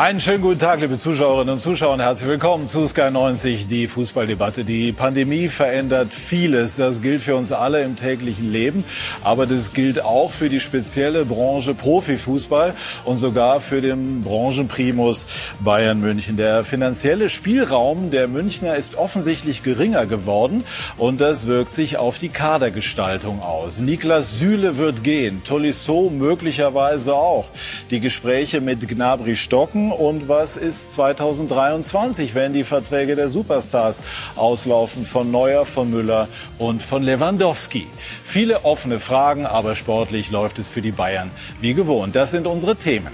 Einen schönen guten Tag, liebe Zuschauerinnen und Zuschauer, herzlich willkommen zu Sky 90, die Fußballdebatte. Die Pandemie verändert vieles. Das gilt für uns alle im täglichen Leben, aber das gilt auch für die spezielle Branche Profifußball und sogar für den Branchenprimus Bayern München. Der finanzielle Spielraum der Münchner ist offensichtlich geringer geworden und das wirkt sich auf die Kadergestaltung aus. Niklas Süle wird gehen, Tolisso möglicherweise auch. Die Gespräche mit Gnabry stocken und was ist 2023, wenn die Verträge der Superstars auslaufen von Neuer, von Müller und von Lewandowski. Viele offene Fragen, aber sportlich läuft es für die Bayern wie gewohnt. Das sind unsere Themen.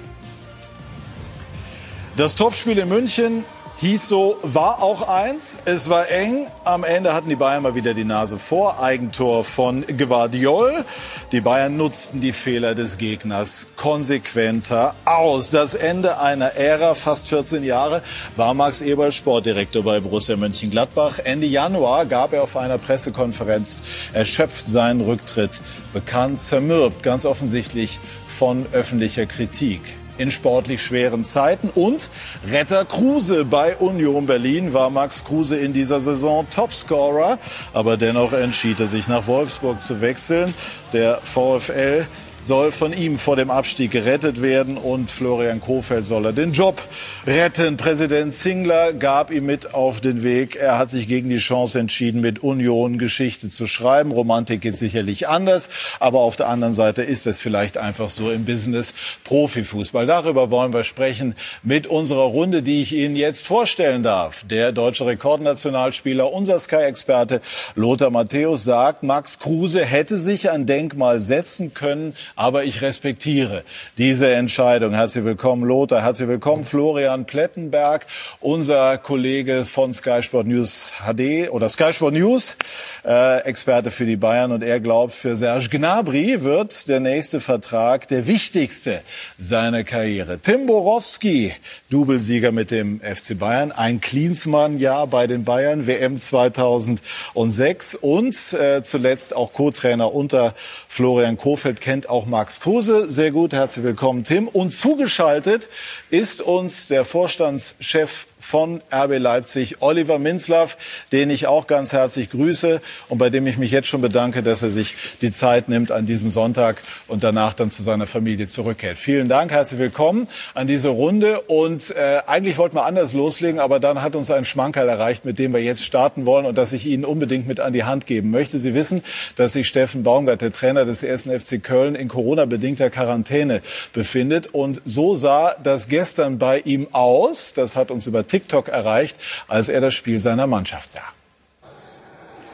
Das Topspiel in München hieß so, war auch eins. Es war eng. Am Ende hatten die Bayern mal wieder die Nase vor. Eigentor von Guardiol. Die Bayern nutzten die Fehler des Gegners konsequenter aus. Das Ende einer Ära, fast 14 Jahre, war Max Eberl Sportdirektor bei Borussia Mönchengladbach. Ende Januar gab er auf einer Pressekonferenz erschöpft seinen Rücktritt bekannt, zermürbt, ganz offensichtlich von öffentlicher Kritik in sportlich schweren Zeiten. Und Retter Kruse bei Union Berlin war Max Kruse in dieser Saison Topscorer. Aber dennoch entschied er sich nach Wolfsburg zu wechseln. Der VfL soll von ihm vor dem Abstieg gerettet werden und Florian Kofeld soll er den Job retten. Präsident Zingler gab ihm mit auf den Weg. Er hat sich gegen die Chance entschieden, mit Union Geschichte zu schreiben. Romantik geht sicherlich anders, aber auf der anderen Seite ist es vielleicht einfach so im Business Profifußball. Darüber wollen wir sprechen mit unserer Runde, die ich Ihnen jetzt vorstellen darf. Der deutsche Rekordnationalspieler, unser Sky-Experte Lothar Matthäus sagt, Max Kruse hätte sich ein Denkmal setzen können, aber ich respektiere diese Entscheidung. Herzlich willkommen, Lothar. Herzlich willkommen, Florian Plettenberg, unser Kollege von Sky Sport News HD oder Sky Sport News, äh, Experte für die Bayern. Und er glaubt, für Serge Gnabry wird der nächste Vertrag der wichtigste seiner Karriere. Tim Borowski, Doublesieger mit dem FC Bayern, ein Klinsmann-Jahr bei den Bayern, WM 2006 und äh, zuletzt auch Co-Trainer unter Florian Kofeld, kennt auch Max Kruse sehr gut. Herzlich willkommen, Tim. Und zugeschaltet ist uns der Vorstandschef von RB Leipzig, Oliver Minzlaff, den ich auch ganz herzlich grüße und bei dem ich mich jetzt schon bedanke, dass er sich die Zeit nimmt an diesem Sonntag und danach dann zu seiner Familie zurückkehrt. Vielen Dank, herzlich willkommen an diese Runde. Und äh, eigentlich wollten wir anders loslegen, aber dann hat uns ein Schmankerl erreicht, mit dem wir jetzt starten wollen und das ich Ihnen unbedingt mit an die Hand geben möchte. Sie wissen, dass sich Steffen Baumgart, der Trainer des ersten FC Köln, in Corona-bedingter Quarantäne befindet. Und so sah das gestern bei ihm aus. Das hat uns über TikTok erreicht, als er das Spiel seiner Mannschaft sah.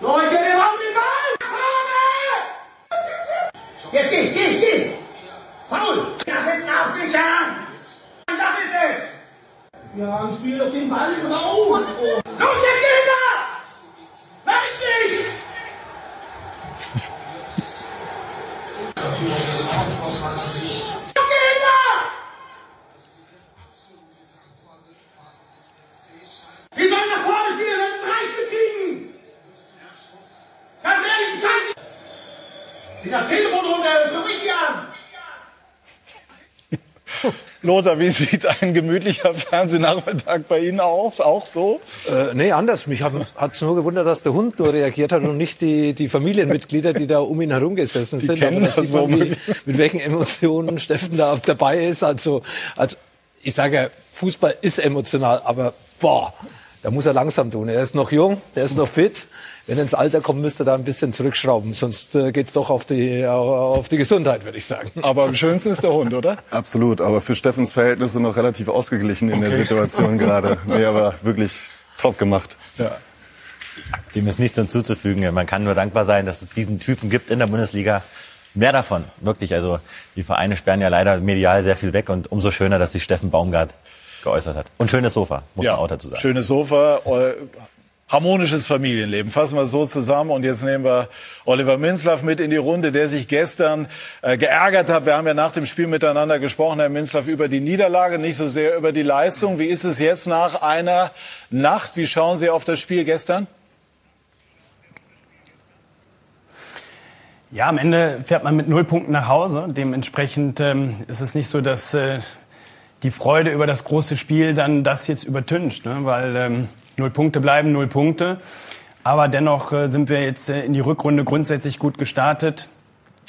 Leute, wir machen den Ball! Vorne! Jetzt geh, geh, geh! Faul! Nach hinten absichern! Das ist es! Ja, spiel doch den Ball raus! Los, jetzt Gegner! Nein, nicht! aus meiner Sicht. Gegner! Wir sollen nach vorne spielen, wenn wir drei Stück kriegen! Ganz ehrlich, scheiße! Ist das Telefon runter, ruf ich die an! Lothar, wie sieht ein gemütlicher Fernsehnachmittag bei Ihnen aus? Auch so? Äh, nee, anders. Mich hat es nur gewundert, dass der Hund nur reagiert hat und nicht die, die Familienmitglieder, die da um ihn herum gesessen sind. kennen Aber da das sieht man, so. wie, mit welchen Emotionen Steffen da dabei ist. Also, also ich sage ja, Fußball ist emotional, aber boah, da muss er langsam tun. Er ist noch jung, er ist noch fit. Wenn er ins Alter kommt, müsste er da ein bisschen zurückschrauben. Sonst äh, geht's doch auf die, auf die Gesundheit, würde ich sagen. Aber am schönsten ist der Hund, oder? Absolut, aber für Steffens Verhältnisse noch relativ ausgeglichen in der Situation gerade. Nee, aber wirklich top gemacht. Ja. Dem ist nichts hinzuzufügen. Man kann nur dankbar sein, dass es diesen Typen gibt in der Bundesliga. Mehr davon, wirklich. Also die Vereine sperren ja leider medial sehr viel weg und umso schöner, dass sich Steffen Baumgart geäußert hat. Und schönes Sofa, muss man auch dazu sagen. Schönes Sofa, äh, harmonisches Familienleben. Fassen wir es so zusammen. Und jetzt nehmen wir Oliver Minzlaff mit in die Runde, der sich gestern äh, geärgert hat. Wir haben ja nach dem Spiel miteinander gesprochen, Herr Minzlaff, über die Niederlage, nicht so sehr über die Leistung. Wie ist es jetzt nach einer Nacht? Wie schauen Sie auf das Spiel gestern? Ja, am Ende fährt man mit null Punkten nach Hause. Dementsprechend ähm, ist es nicht so, dass äh, die Freude über das große Spiel dann das jetzt übertüncht, ne? weil ähm, null Punkte bleiben null Punkte. Aber dennoch äh, sind wir jetzt äh, in die Rückrunde grundsätzlich gut gestartet,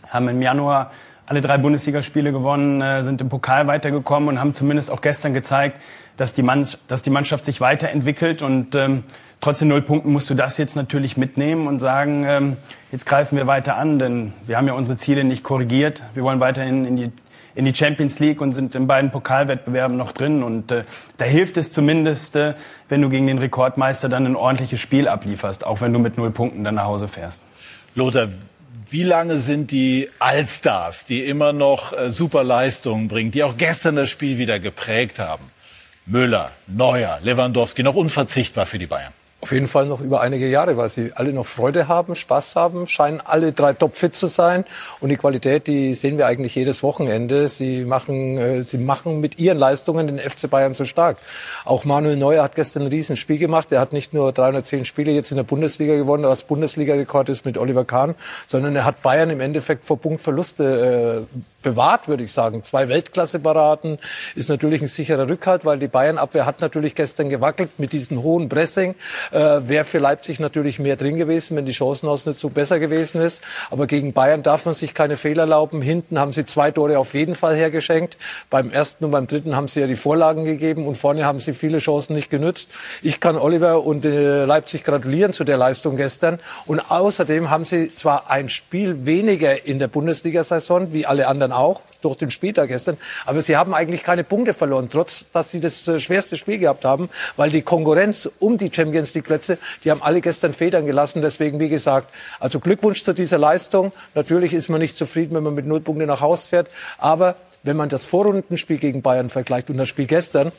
haben im Januar alle drei Bundesligaspiele gewonnen, äh, sind im Pokal weitergekommen und haben zumindest auch gestern gezeigt, dass die, Mann, dass die Mannschaft sich weiterentwickelt. Und ähm, trotz den null Punkten musst du das jetzt natürlich mitnehmen und sagen, ähm, jetzt greifen wir weiter an, denn wir haben ja unsere Ziele nicht korrigiert. Wir wollen weiterhin in die in die Champions League und sind in beiden Pokalwettbewerben noch drin. Und äh, da hilft es zumindest, äh, wenn du gegen den Rekordmeister dann ein ordentliches Spiel ablieferst, auch wenn du mit null Punkten dann nach Hause fährst. Lothar, wie lange sind die Allstars, die immer noch äh, super Leistungen bringen, die auch gestern das Spiel wieder geprägt haben? Müller, Neuer, Lewandowski, noch unverzichtbar für die Bayern. Auf jeden Fall noch über einige Jahre, weil sie alle noch Freude haben, Spaß haben, scheinen alle drei topfit zu sein. Und die Qualität, die sehen wir eigentlich jedes Wochenende. Sie machen, äh, sie machen mit ihren Leistungen den FC Bayern so stark. Auch Manuel Neuer hat gestern ein Riesenspiel gemacht. Er hat nicht nur 310 Spiele jetzt in der Bundesliga gewonnen, was Bundesliga-Rekord ist mit Oliver Kahn, sondern er hat Bayern im Endeffekt vor Punktverluste äh, bewahrt, würde ich sagen. Zwei Weltklasse-Paraden ist natürlich ein sicherer Rückhalt, weil die Bayern-Abwehr hat natürlich gestern gewackelt mit diesem hohen Pressing. Äh, Wäre für Leipzig natürlich mehr drin gewesen, wenn die Chancenausnutzung besser gewesen ist. Aber gegen Bayern darf man sich keine Fehler erlauben. Hinten haben sie zwei Tore auf jeden Fall hergeschenkt. Beim ersten und beim dritten haben sie ja die Vorlagen gegeben und vorne haben sie viele Chancen nicht genützt. Ich kann Oliver und äh, Leipzig gratulieren zu der Leistung gestern. Und außerdem haben sie zwar ein Spiel weniger in der Bundesliga-Saison wie alle anderen auch durch den Spieltag gestern. Aber sie haben eigentlich keine Punkte verloren, trotz dass sie das äh, schwerste Spiel gehabt haben, weil die Konkurrenz um die Champions League Plätze, die haben alle gestern Federn gelassen. Deswegen, wie gesagt, also Glückwunsch zu dieser Leistung. Natürlich ist man nicht zufrieden, wenn man mit null Punkten nach Hause fährt. Aber wenn man das Vorrundenspiel gegen Bayern vergleicht und das Spiel gestern,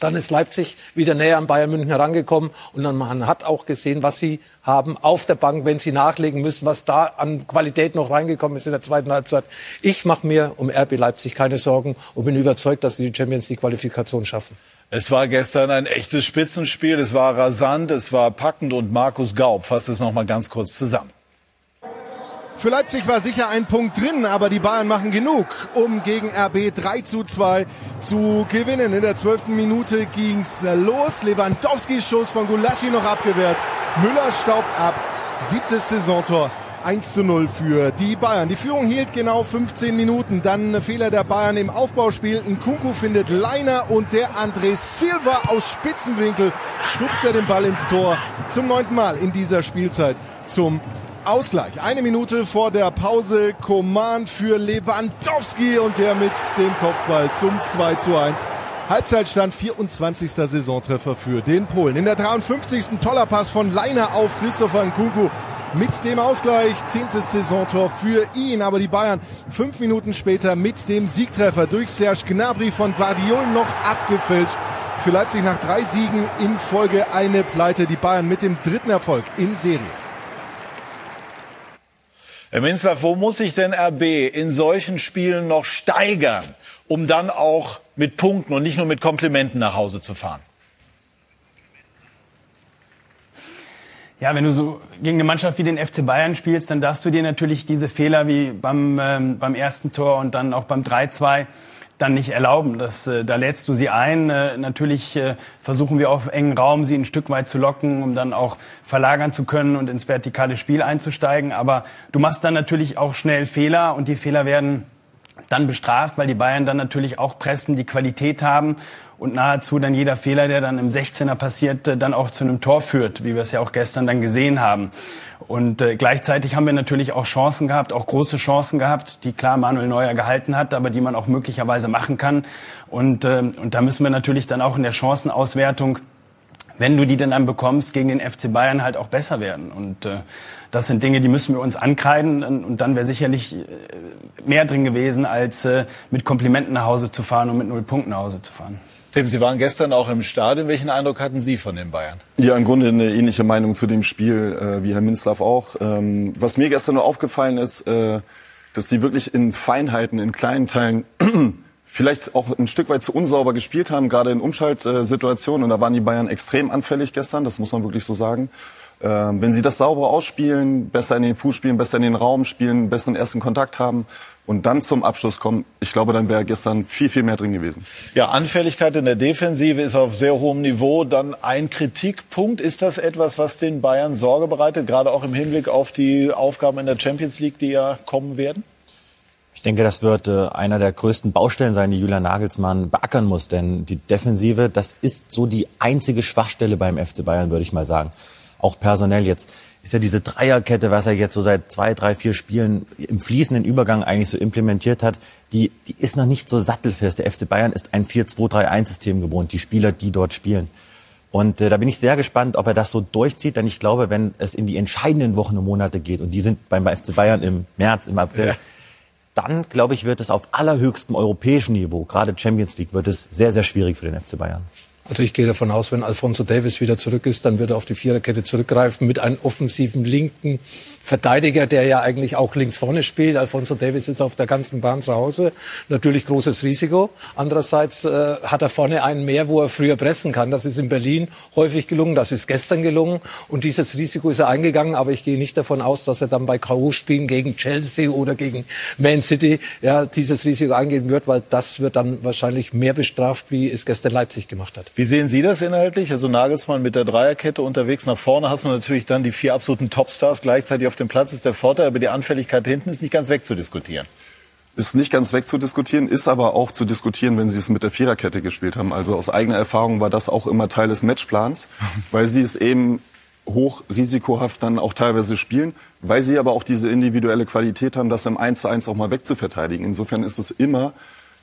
dann ist Leipzig wieder näher an Bayern München herangekommen und dann man hat auch gesehen, was sie haben auf der Bank, wenn sie nachlegen müssen, was da an Qualität noch reingekommen ist in der zweiten Halbzeit. Ich mache mir um RB Leipzig keine Sorgen und bin überzeugt, dass sie die Champions League Qualifikation schaffen. Es war gestern ein echtes Spitzenspiel. Es war rasant, es war packend und Markus Gaub fasst es noch mal ganz kurz zusammen. Für Leipzig war sicher ein Punkt drin, aber die Bayern machen genug, um gegen RB 3 zu 2 zu gewinnen. In der zwölften Minute ging's los. Lewandowski Schuss von Gulaschi noch abgewehrt. Müller staubt ab. Siebtes Saisontor. 1 zu 0 für die Bayern. Die Führung hielt genau 15 Minuten. Dann Fehler der Bayern im Aufbauspiel. Nkunku findet Leiner und der André Silva aus Spitzenwinkel stupst er den Ball ins Tor. Zum neunten Mal in dieser Spielzeit zum Ausgleich. Eine Minute vor der Pause. Command für Lewandowski und der mit dem Kopfball zum 2 zu 1. Halbzeitstand 24. Saisontreffer für den Polen. In der 53. toller Pass von Leiner auf Christopher Nkunku mit dem Ausgleich. Zehntes Saisontor für ihn. Aber die Bayern fünf Minuten später mit dem Siegtreffer durch Serge Gnabry von Guardiol noch abgefälscht. Für Leipzig nach drei Siegen in Folge eine Pleite. Die Bayern mit dem dritten Erfolg in Serie. Herr Minzlaff, wo muss sich denn RB in solchen Spielen noch steigern, um dann auch mit Punkten und nicht nur mit Komplimenten nach Hause zu fahren? Ja, wenn du so gegen eine Mannschaft wie den FC Bayern spielst, dann darfst du dir natürlich diese Fehler wie beim, ähm, beim ersten Tor und dann auch beim 3-2 dann nicht erlauben. Das, äh, da lädst du sie ein. Äh, natürlich äh, versuchen wir auf engen Raum sie ein Stück weit zu locken, um dann auch verlagern zu können und ins vertikale Spiel einzusteigen. Aber du machst dann natürlich auch schnell Fehler und die Fehler werden dann bestraft, weil die Bayern dann natürlich auch pressen, die Qualität haben und nahezu dann jeder Fehler, der dann im 16er passiert, dann auch zu einem Tor führt, wie wir es ja auch gestern dann gesehen haben. Und äh, gleichzeitig haben wir natürlich auch Chancen gehabt, auch große Chancen gehabt, die klar Manuel Neuer gehalten hat, aber die man auch möglicherweise machen kann. Und, äh, und da müssen wir natürlich dann auch in der Chancenauswertung, wenn du die denn dann bekommst, gegen den FC Bayern halt auch besser werden. Und äh, das sind Dinge, die müssen wir uns ankreiden. Und dann wäre sicherlich äh, mehr drin gewesen, als äh, mit Komplimenten nach Hause zu fahren und mit null Punkten nach Hause zu fahren. Tim, Sie waren gestern auch im Stadion. Welchen Eindruck hatten Sie von den Bayern? Ja, im Grunde eine ähnliche Meinung zu dem Spiel äh, wie Herr Minzlaff auch. Ähm, was mir gestern nur aufgefallen ist, äh, dass sie wirklich in Feinheiten, in kleinen Teilen vielleicht auch ein Stück weit zu unsauber gespielt haben, gerade in Umschaltsituationen. Und da waren die Bayern extrem anfällig gestern, das muss man wirklich so sagen. Ähm, wenn sie das sauber ausspielen, besser in den Fuß spielen, besser in den Raum spielen, besseren ersten Kontakt haben und dann zum Abschluss kommen, ich glaube, dann wäre gestern viel, viel mehr drin gewesen. Ja, Anfälligkeit in der Defensive ist auf sehr hohem Niveau. Dann ein Kritikpunkt. Ist das etwas, was den Bayern Sorge bereitet, gerade auch im Hinblick auf die Aufgaben in der Champions League, die ja kommen werden? Ich denke, das wird äh, einer der größten Baustellen sein, die Julian Nagelsmann beackern muss. Denn die Defensive, das ist so die einzige Schwachstelle beim FC Bayern, würde ich mal sagen. Auch personell jetzt ist ja diese Dreierkette, was er jetzt so seit zwei, drei, vier Spielen im fließenden Übergang eigentlich so implementiert hat, die, die ist noch nicht so sattelfest. Der FC Bayern ist ein 4-2-3-1-System gewohnt, die Spieler, die dort spielen. Und äh, da bin ich sehr gespannt, ob er das so durchzieht, denn ich glaube, wenn es in die entscheidenden Wochen und Monate geht, und die sind beim FC Bayern im März, im April, ja. dann, glaube ich, wird es auf allerhöchstem europäischen Niveau, gerade Champions League, wird es sehr, sehr schwierig für den FC Bayern. Also ich gehe davon aus, wenn Alfonso Davis wieder zurück ist, dann wird er auf die Viererkette zurückgreifen mit einem offensiven linken Verteidiger, der ja eigentlich auch links vorne spielt. Alfonso Davis ist auf der ganzen Bahn zu Hause. Natürlich großes Risiko. Andererseits äh, hat er vorne einen mehr, wo er früher pressen kann. Das ist in Berlin häufig gelungen. Das ist gestern gelungen. Und dieses Risiko ist er eingegangen. Aber ich gehe nicht davon aus, dass er dann bei K.O.-Spielen gegen Chelsea oder gegen Man City ja, dieses Risiko eingehen wird, weil das wird dann wahrscheinlich mehr bestraft, wie es gestern Leipzig gemacht hat. Wie sehen Sie das inhaltlich? Also Nagelsmann mit der Dreierkette unterwegs nach vorne hast du natürlich dann die vier absoluten Topstars gleichzeitig auf auf dem Platz ist der Vorteil, aber die Anfälligkeit hinten ist nicht ganz wegzudiskutieren. Ist nicht ganz wegzudiskutieren, ist aber auch zu diskutieren, wenn sie es mit der Viererkette gespielt haben. Also aus eigener Erfahrung war das auch immer Teil des Matchplans, weil sie es eben hoch risikohaft dann auch teilweise spielen, weil sie aber auch diese individuelle Qualität haben, das im 1 zu 1 auch mal wegzuverteidigen. Insofern ist es immer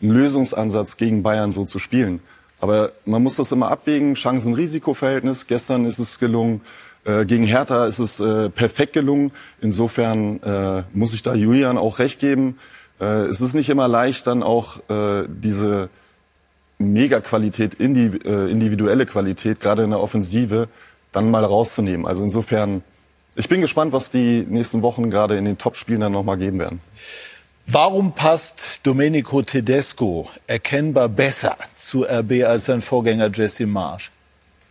ein Lösungsansatz gegen Bayern so zu spielen. Aber man muss das immer abwägen, Chancen-Risiko-Verhältnis. Gestern ist es gelungen, äh, gegen Hertha ist es äh, perfekt gelungen. Insofern äh, muss ich da Julian auch recht geben. Äh, es ist nicht immer leicht, dann auch äh, diese Mega-Qualität, indi äh, individuelle Qualität, gerade in der Offensive, dann mal rauszunehmen. Also insofern, ich bin gespannt, was die nächsten Wochen gerade in den Top-Spielen dann nochmal geben werden. Warum passt Domenico Tedesco erkennbar besser zu RB als sein Vorgänger Jesse Marsch?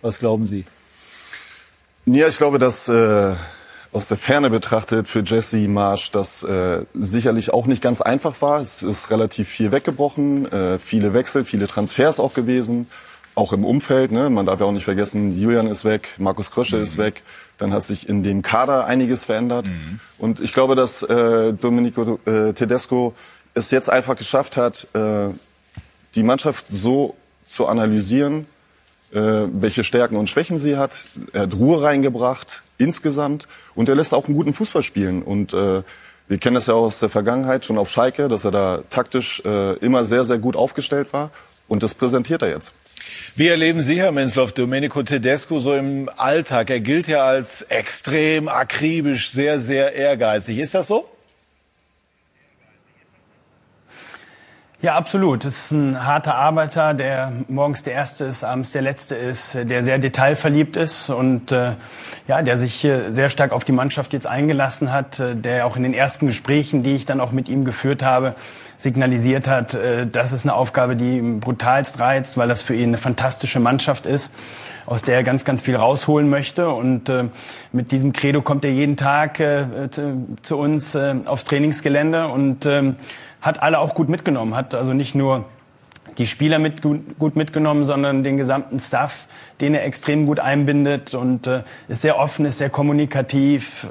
Was glauben Sie? Ja, ich glaube, dass äh, aus der Ferne betrachtet für Jesse Marsch das äh, sicherlich auch nicht ganz einfach war. Es ist relativ viel weggebrochen, äh, viele Wechsel, viele Transfers auch gewesen, auch im Umfeld. Ne? Man darf ja auch nicht vergessen, Julian ist weg, Markus Krösche mhm. ist weg. Dann hat sich in dem Kader einiges verändert. Mhm. Und ich glaube, dass äh, Domenico äh, Tedesco es jetzt einfach geschafft hat, äh, die Mannschaft so zu analysieren, äh, welche Stärken und Schwächen sie hat. Er hat Ruhe reingebracht insgesamt und er lässt auch einen guten Fußball spielen. Und äh, wir kennen das ja auch aus der Vergangenheit schon auf Schalke, dass er da taktisch äh, immer sehr, sehr gut aufgestellt war. Und das präsentiert er jetzt. Wie erleben Sie, Herr Menzloff, Domenico Tedesco so im Alltag? Er gilt ja als extrem akribisch, sehr, sehr ehrgeizig. Ist das so? Ja, absolut. Es ist ein harter Arbeiter, der morgens der Erste ist, abends der Letzte ist, der sehr detailverliebt ist und äh, ja, der sich äh, sehr stark auf die Mannschaft jetzt eingelassen hat, äh, der auch in den ersten Gesprächen, die ich dann auch mit ihm geführt habe, signalisiert hat, äh, das ist eine Aufgabe, die ihm brutalst reizt, weil das für ihn eine fantastische Mannschaft ist, aus der er ganz, ganz viel rausholen möchte. Und äh, mit diesem Credo kommt er jeden Tag äh, zu uns äh, aufs Trainingsgelände und äh, hat alle auch gut mitgenommen, hat also nicht nur die Spieler mit, gut mitgenommen, sondern den gesamten Staff, den er extrem gut einbindet und äh, ist sehr offen, ist sehr kommunikativ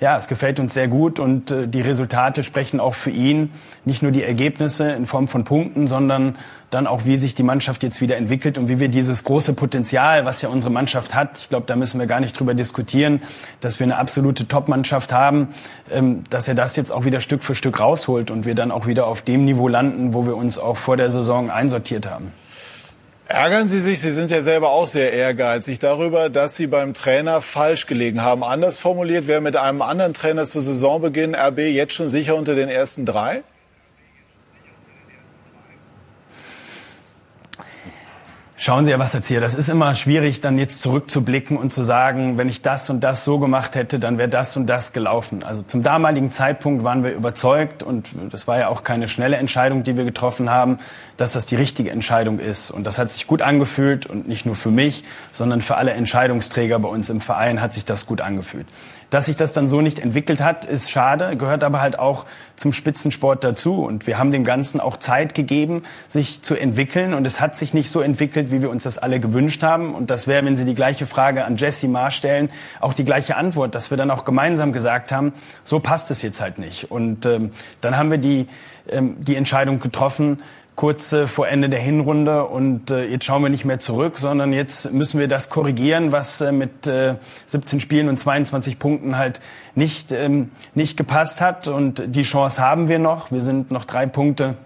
ja, es gefällt uns sehr gut und äh, die Resultate sprechen auch für ihn. Nicht nur die Ergebnisse in Form von Punkten, sondern dann auch, wie sich die Mannschaft jetzt wieder entwickelt und wie wir dieses große Potenzial, was ja unsere Mannschaft hat, ich glaube, da müssen wir gar nicht drüber diskutieren, dass wir eine absolute Top-Mannschaft haben, ähm, dass er das jetzt auch wieder Stück für Stück rausholt und wir dann auch wieder auf dem Niveau landen, wo wir uns auch vor der Saison einsortiert haben. Ärgern Sie sich, Sie sind ja selber auch sehr ehrgeizig darüber, dass Sie beim Trainer falsch gelegen haben. Anders formuliert, wäre mit einem anderen Trainer zu Saisonbeginn RB jetzt schon sicher unter den ersten drei? Schauen Sie, Herr Wasserzieher, das ist immer schwierig, dann jetzt zurückzublicken und zu sagen, wenn ich das und das so gemacht hätte, dann wäre das und das gelaufen. Also zum damaligen Zeitpunkt waren wir überzeugt und das war ja auch keine schnelle Entscheidung, die wir getroffen haben, dass das die richtige Entscheidung ist. Und das hat sich gut angefühlt und nicht nur für mich, sondern für alle Entscheidungsträger bei uns im Verein hat sich das gut angefühlt. Dass sich das dann so nicht entwickelt hat, ist schade, gehört aber halt auch zum Spitzensport dazu. Und wir haben dem Ganzen auch Zeit gegeben, sich zu entwickeln. Und es hat sich nicht so entwickelt, wie wir uns das alle gewünscht haben. Und das wäre, wenn Sie die gleiche Frage an Jesse Marr stellen, auch die gleiche Antwort, dass wir dann auch gemeinsam gesagt haben, so passt es jetzt halt nicht. Und ähm, dann haben wir die, ähm, die Entscheidung getroffen, kurz äh, vor Ende der Hinrunde und äh, jetzt schauen wir nicht mehr zurück, sondern jetzt müssen wir das korrigieren, was äh, mit äh, 17 Spielen und 22 Punkten halt nicht, ähm, nicht gepasst hat. Und die Chance haben wir noch. Wir sind noch drei Punkte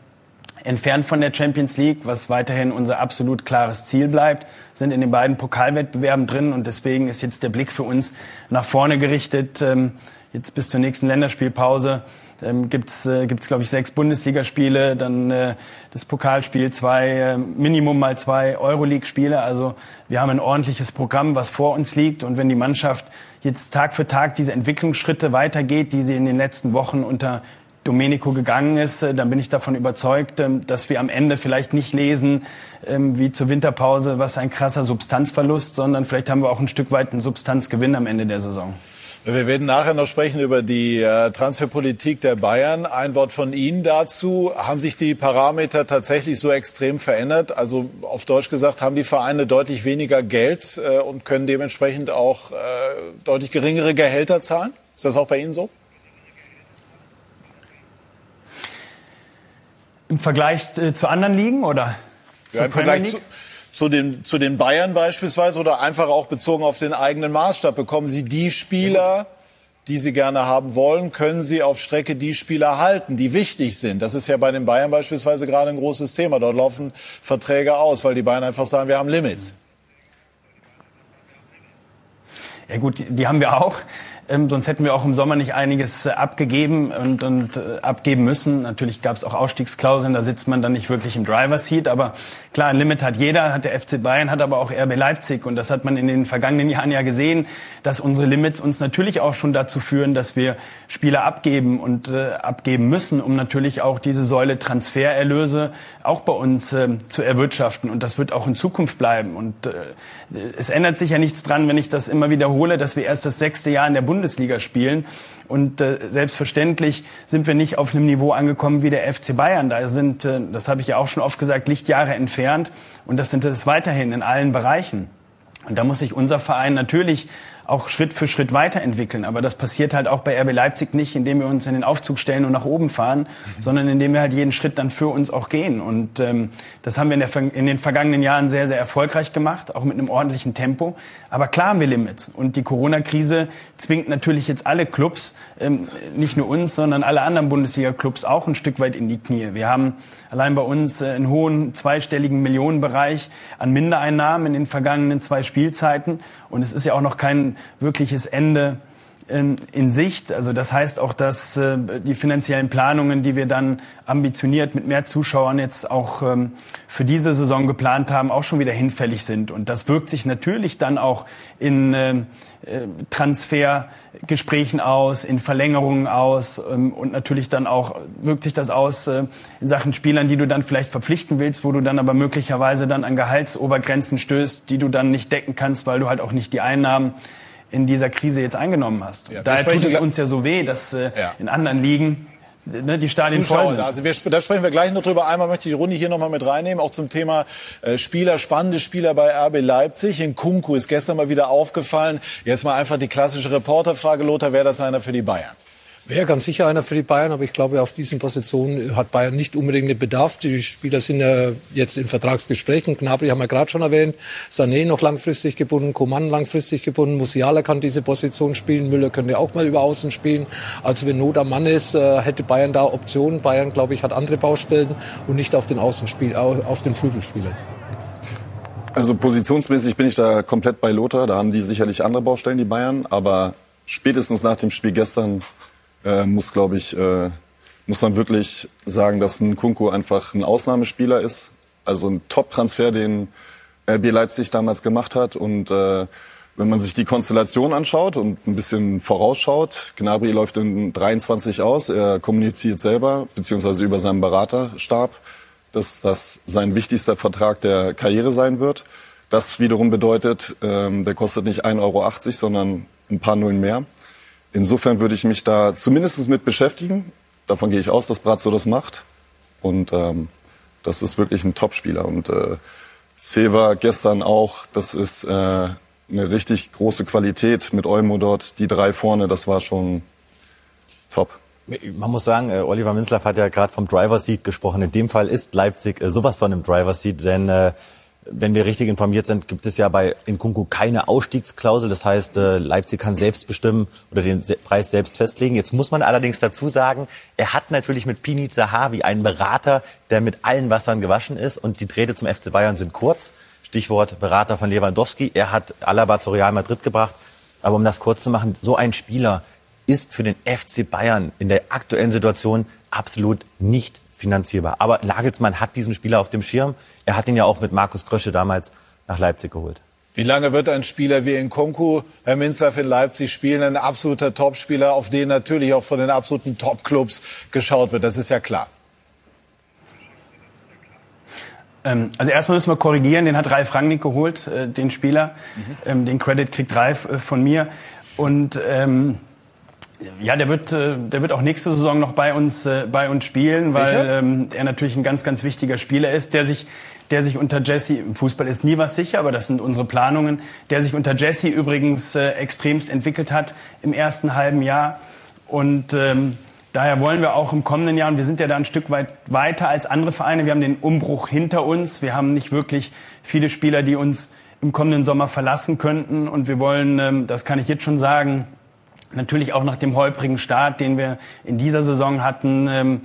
entfernt von der Champions League, was weiterhin unser absolut klares Ziel bleibt, sind in den beiden Pokalwettbewerben drin und deswegen ist jetzt der Blick für uns nach vorne gerichtet, ähm, jetzt bis zur nächsten Länderspielpause ähm, gibt's äh, gibt's glaube ich sechs Bundesligaspiele, dann äh, das Pokalspiel, zwei äh, Minimum mal zwei Euroleague-Spiele. Also wir haben ein ordentliches Programm, was vor uns liegt und wenn die Mannschaft jetzt Tag für Tag diese Entwicklungsschritte weitergeht, die sie in den letzten Wochen unter Domenico gegangen ist, äh, dann bin ich davon überzeugt, ähm, dass wir am Ende vielleicht nicht lesen, ähm, wie zur Winterpause, was ein krasser Substanzverlust, sondern vielleicht haben wir auch ein Stück weit einen Substanzgewinn am Ende der Saison. Wir werden nachher noch sprechen über die äh, Transferpolitik der Bayern. Ein Wort von Ihnen dazu. Haben sich die Parameter tatsächlich so extrem verändert? Also auf Deutsch gesagt, haben die Vereine deutlich weniger Geld äh, und können dementsprechend auch äh, deutlich geringere Gehälter zahlen? Ist das auch bei Ihnen so? Im Vergleich zu anderen Ligen oder? Ja, im Vergleich zu, zu den, zu den Bayern beispielsweise oder einfach auch bezogen auf den eigenen Maßstab? Bekommen Sie die Spieler, die Sie gerne haben wollen, können Sie auf Strecke die Spieler halten, die wichtig sind? Das ist ja bei den Bayern beispielsweise gerade ein großes Thema. Dort laufen Verträge aus, weil die Bayern einfach sagen, wir haben Limits. Ja gut, die haben wir auch. Ähm, sonst hätten wir auch im Sommer nicht einiges äh, abgegeben und, und äh, abgeben müssen. Natürlich gab es auch Ausstiegsklauseln, da sitzt man dann nicht wirklich im Driver Seat. Aber klar, ein Limit hat jeder, hat der FC Bayern, hat aber auch RB Leipzig. Und das hat man in den vergangenen Jahren ja gesehen, dass unsere Limits uns natürlich auch schon dazu führen, dass wir Spieler abgeben und äh, abgeben müssen, um natürlich auch diese Säule Transfererlöse auch bei uns äh, zu erwirtschaften. Und das wird auch in Zukunft bleiben. Und äh, es ändert sich ja nichts dran, wenn ich das immer wiederhole, dass wir erst das sechste Jahr in der Bundesliga spielen. Und äh, selbstverständlich sind wir nicht auf einem Niveau angekommen wie der FC Bayern. Da sind, äh, das habe ich ja auch schon oft gesagt, Lichtjahre entfernt. Und das sind es weiterhin in allen Bereichen. Und da muss sich unser Verein natürlich auch Schritt für Schritt weiterentwickeln. Aber das passiert halt auch bei RB Leipzig nicht, indem wir uns in den Aufzug stellen und nach oben fahren, mhm. sondern indem wir halt jeden Schritt dann für uns auch gehen. Und ähm, das haben wir in, der, in den vergangenen Jahren sehr, sehr erfolgreich gemacht, auch mit einem ordentlichen Tempo. Aber klar haben wir Limits. Und die Corona-Krise zwingt natürlich jetzt alle Clubs, ähm, nicht nur uns, sondern alle anderen Bundesliga-Clubs auch ein Stück weit in die Knie. Wir haben allein bei uns äh, einen hohen zweistelligen Millionenbereich an Mindereinnahmen in den vergangenen zwei Spielzeiten. Und es ist ja auch noch kein wirkliches Ende in, Sicht. Also das heißt auch, dass äh, die finanziellen Planungen, die wir dann ambitioniert mit mehr Zuschauern jetzt auch ähm, für diese Saison geplant haben, auch schon wieder hinfällig sind. Und das wirkt sich natürlich dann auch in äh, äh Transfergesprächen aus, in Verlängerungen aus ähm, und natürlich dann auch wirkt sich das aus in Sachen Spielern, die du dann vielleicht verpflichten willst, wo du dann aber möglicherweise dann an Gehaltsobergrenzen stößt, die du dann nicht decken kannst, weil du halt auch nicht die Einnahmen in dieser Krise jetzt eingenommen hast. Ja, Daher tut es uns ja so weh, dass äh, ja. in anderen Ligen ne, die Stadien Zuschauer, voll sind. Also wir, da sprechen wir gleich noch drüber. Einmal möchte ich die Runde hier noch mal mit reinnehmen, auch zum Thema äh, Spieler, spannende Spieler bei RB Leipzig. In Kunku ist gestern mal wieder aufgefallen. Jetzt mal einfach die klassische Reporterfrage, Lothar, wäre das einer für die Bayern? Wäre ganz sicher einer für die Bayern, aber ich glaube, auf diesen Positionen hat Bayern nicht unbedingt den Bedarf. Die Spieler sind ja jetzt in Vertragsgesprächen. Gnabry haben wir gerade schon erwähnt. Sané noch langfristig gebunden, Coman langfristig gebunden. Musiala kann diese Position spielen. Müller könnte auch mal über Außen spielen. Also wenn Not am Mann ist, äh, hätte Bayern da Optionen. Bayern, glaube ich, hat andere Baustellen und nicht auf den Außenspiel, auf den Flügelspielern. Also positionsmäßig bin ich da komplett bei Lothar. Da haben die sicherlich andere Baustellen, die Bayern. Aber spätestens nach dem Spiel gestern äh, muss, glaube ich, äh, muss man wirklich sagen, dass ein Kunku einfach ein Ausnahmespieler ist. Also ein Top-Transfer, den, RB Leipzig damals gemacht hat. Und äh, wenn man sich die Konstellation anschaut und ein bisschen vorausschaut, Gnabry läuft in 23 aus, er kommuniziert selber, beziehungsweise über seinen Beraterstab, dass das sein wichtigster Vertrag der Karriere sein wird. Das wiederum bedeutet, ähm, der kostet nicht 1,80 Euro, sondern ein paar Nullen mehr. Insofern würde ich mich da zumindest mit beschäftigen. Davon gehe ich aus, dass Brazzo das macht. Und ähm, das ist wirklich ein Topspieler. Und äh, Silva gestern auch, das ist äh, eine richtig große Qualität mit Olmo dort. Die drei vorne, das war schon top. Man muss sagen, äh, Oliver Minzlaff hat ja gerade vom Driver Seat gesprochen. In dem Fall ist Leipzig äh, sowas von einem Driver Seat, denn äh, wenn wir richtig informiert sind, gibt es ja bei Nkunku keine Ausstiegsklausel. Das heißt, äh, Leipzig kann selbst bestimmen oder den Preis selbst festlegen. Jetzt muss man allerdings dazu sagen, er hat natürlich mit Pini Zahavi einen Berater, der mit allen Wassern gewaschen ist. Und die Drähte zum FC Bayern sind kurz. Stichwort Berater von Lewandowski. Er hat Alaba zu Real Madrid gebracht. Aber um das kurz zu machen, so ein Spieler ist für den FC Bayern in der aktuellen Situation absolut nicht finanzierbar. Aber Nagelsmann hat diesen Spieler auf dem Schirm. Er hat ihn ja auch mit Markus Krösche damals nach Leipzig geholt. Wie lange wird ein Spieler wie Nkunku, Herr Minzlaff in Leipzig spielen? Ein absoluter Topspieler, auf den natürlich auch von den absoluten Topclubs geschaut wird. Das ist ja klar. Ähm, also erstmal müssen wir korrigieren, den hat Ralf Rangnick geholt, äh, den Spieler. Mhm. Ähm, den Credit kriegt Ralf äh, von mir. Und ähm, ja, der wird, äh, der wird auch nächste Saison noch bei uns, äh, bei uns spielen, Sicher? weil ähm, er natürlich ein ganz, ganz wichtiger Spieler ist, der sich, der sich unter Jesse, im Fußball ist nie was sicher, aber das sind unsere Planungen, der sich unter Jesse übrigens äh, extremst entwickelt hat im ersten halben Jahr. Und ähm, daher wollen wir auch im kommenden Jahr, und wir sind ja da ein Stück weit weiter als andere Vereine, wir haben den Umbruch hinter uns, wir haben nicht wirklich viele Spieler, die uns im kommenden Sommer verlassen könnten. Und wir wollen, ähm, das kann ich jetzt schon sagen, Natürlich auch nach dem holprigen Start, den wir in dieser Saison hatten, ähm,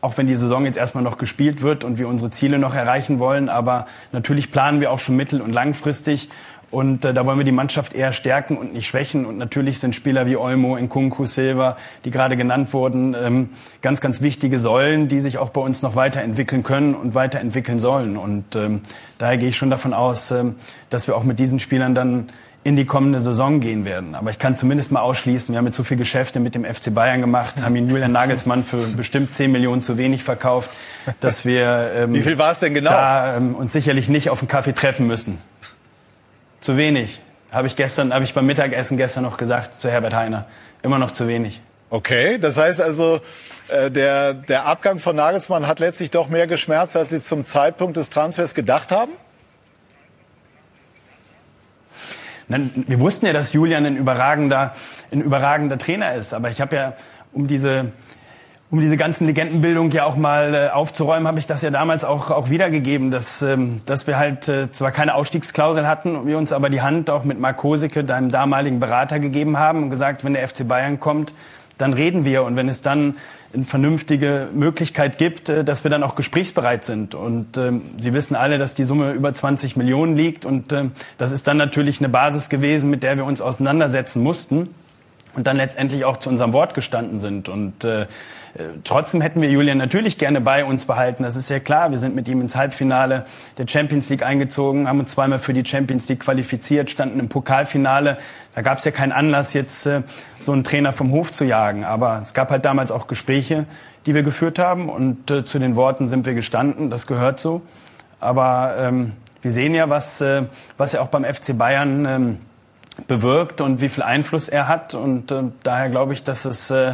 auch wenn die Saison jetzt erstmal noch gespielt wird und wir unsere Ziele noch erreichen wollen, aber natürlich planen wir auch schon mittel- und langfristig und äh, da wollen wir die Mannschaft eher stärken und nicht schwächen. Und natürlich sind Spieler wie Olmo, Nkunku, Silva, die gerade genannt wurden, ähm, ganz, ganz wichtige Säulen, die sich auch bei uns noch weiterentwickeln können und weiterentwickeln sollen. Und ähm, daher gehe ich schon davon aus, ähm, dass wir auch mit diesen Spielern dann in die kommende Saison gehen werden. Aber ich kann zumindest mal ausschließen, wir haben jetzt so viele Geschäfte mit dem FC Bayern gemacht, haben ihn Julian Nagelsmann für bestimmt 10 Millionen zu wenig verkauft, dass wir ähm, Wie viel war es denn genau? Da, ähm, uns sicherlich nicht auf einen Kaffee treffen müssen. Zu wenig. Habe ich gestern, habe ich beim Mittagessen gestern noch gesagt zu Herbert Heiner. Immer noch zu wenig. Okay, das heißt also, äh, der, der Abgang von Nagelsmann hat letztlich doch mehr geschmerzt, als Sie zum Zeitpunkt des Transfers gedacht haben? Wir wussten ja, dass Julian ein überragender, ein überragender Trainer ist. Aber ich habe ja um diese um diese ganzen Legendenbildung ja auch mal äh, aufzuräumen, habe ich das ja damals auch, auch wiedergegeben, dass, ähm, dass wir halt äh, zwar keine Ausstiegsklausel hatten, wir uns aber die Hand auch mit Mark Kosicke, deinem damaligen Berater, gegeben haben und gesagt, wenn der FC Bayern kommt, dann reden wir. Und wenn es dann eine vernünftige Möglichkeit gibt, äh, dass wir dann auch gesprächsbereit sind. Und ähm, Sie wissen alle, dass die Summe über 20 Millionen liegt. Und ähm, das ist dann natürlich eine Basis gewesen, mit der wir uns auseinandersetzen mussten und dann letztendlich auch zu unserem Wort gestanden sind. Und äh, trotzdem hätten wir Julian natürlich gerne bei uns behalten. Das ist ja klar. Wir sind mit ihm ins Halbfinale der Champions League eingezogen, haben uns zweimal für die Champions League qualifiziert, standen im Pokalfinale. Da gab es ja keinen Anlass, jetzt äh, so einen Trainer vom Hof zu jagen. Aber es gab halt damals auch Gespräche, die wir geführt haben. Und äh, zu den Worten sind wir gestanden. Das gehört so. Aber ähm, wir sehen ja, was, äh, was er auch beim FC Bayern ähm, bewirkt und wie viel Einfluss er hat. Und äh, daher glaube ich, dass es äh,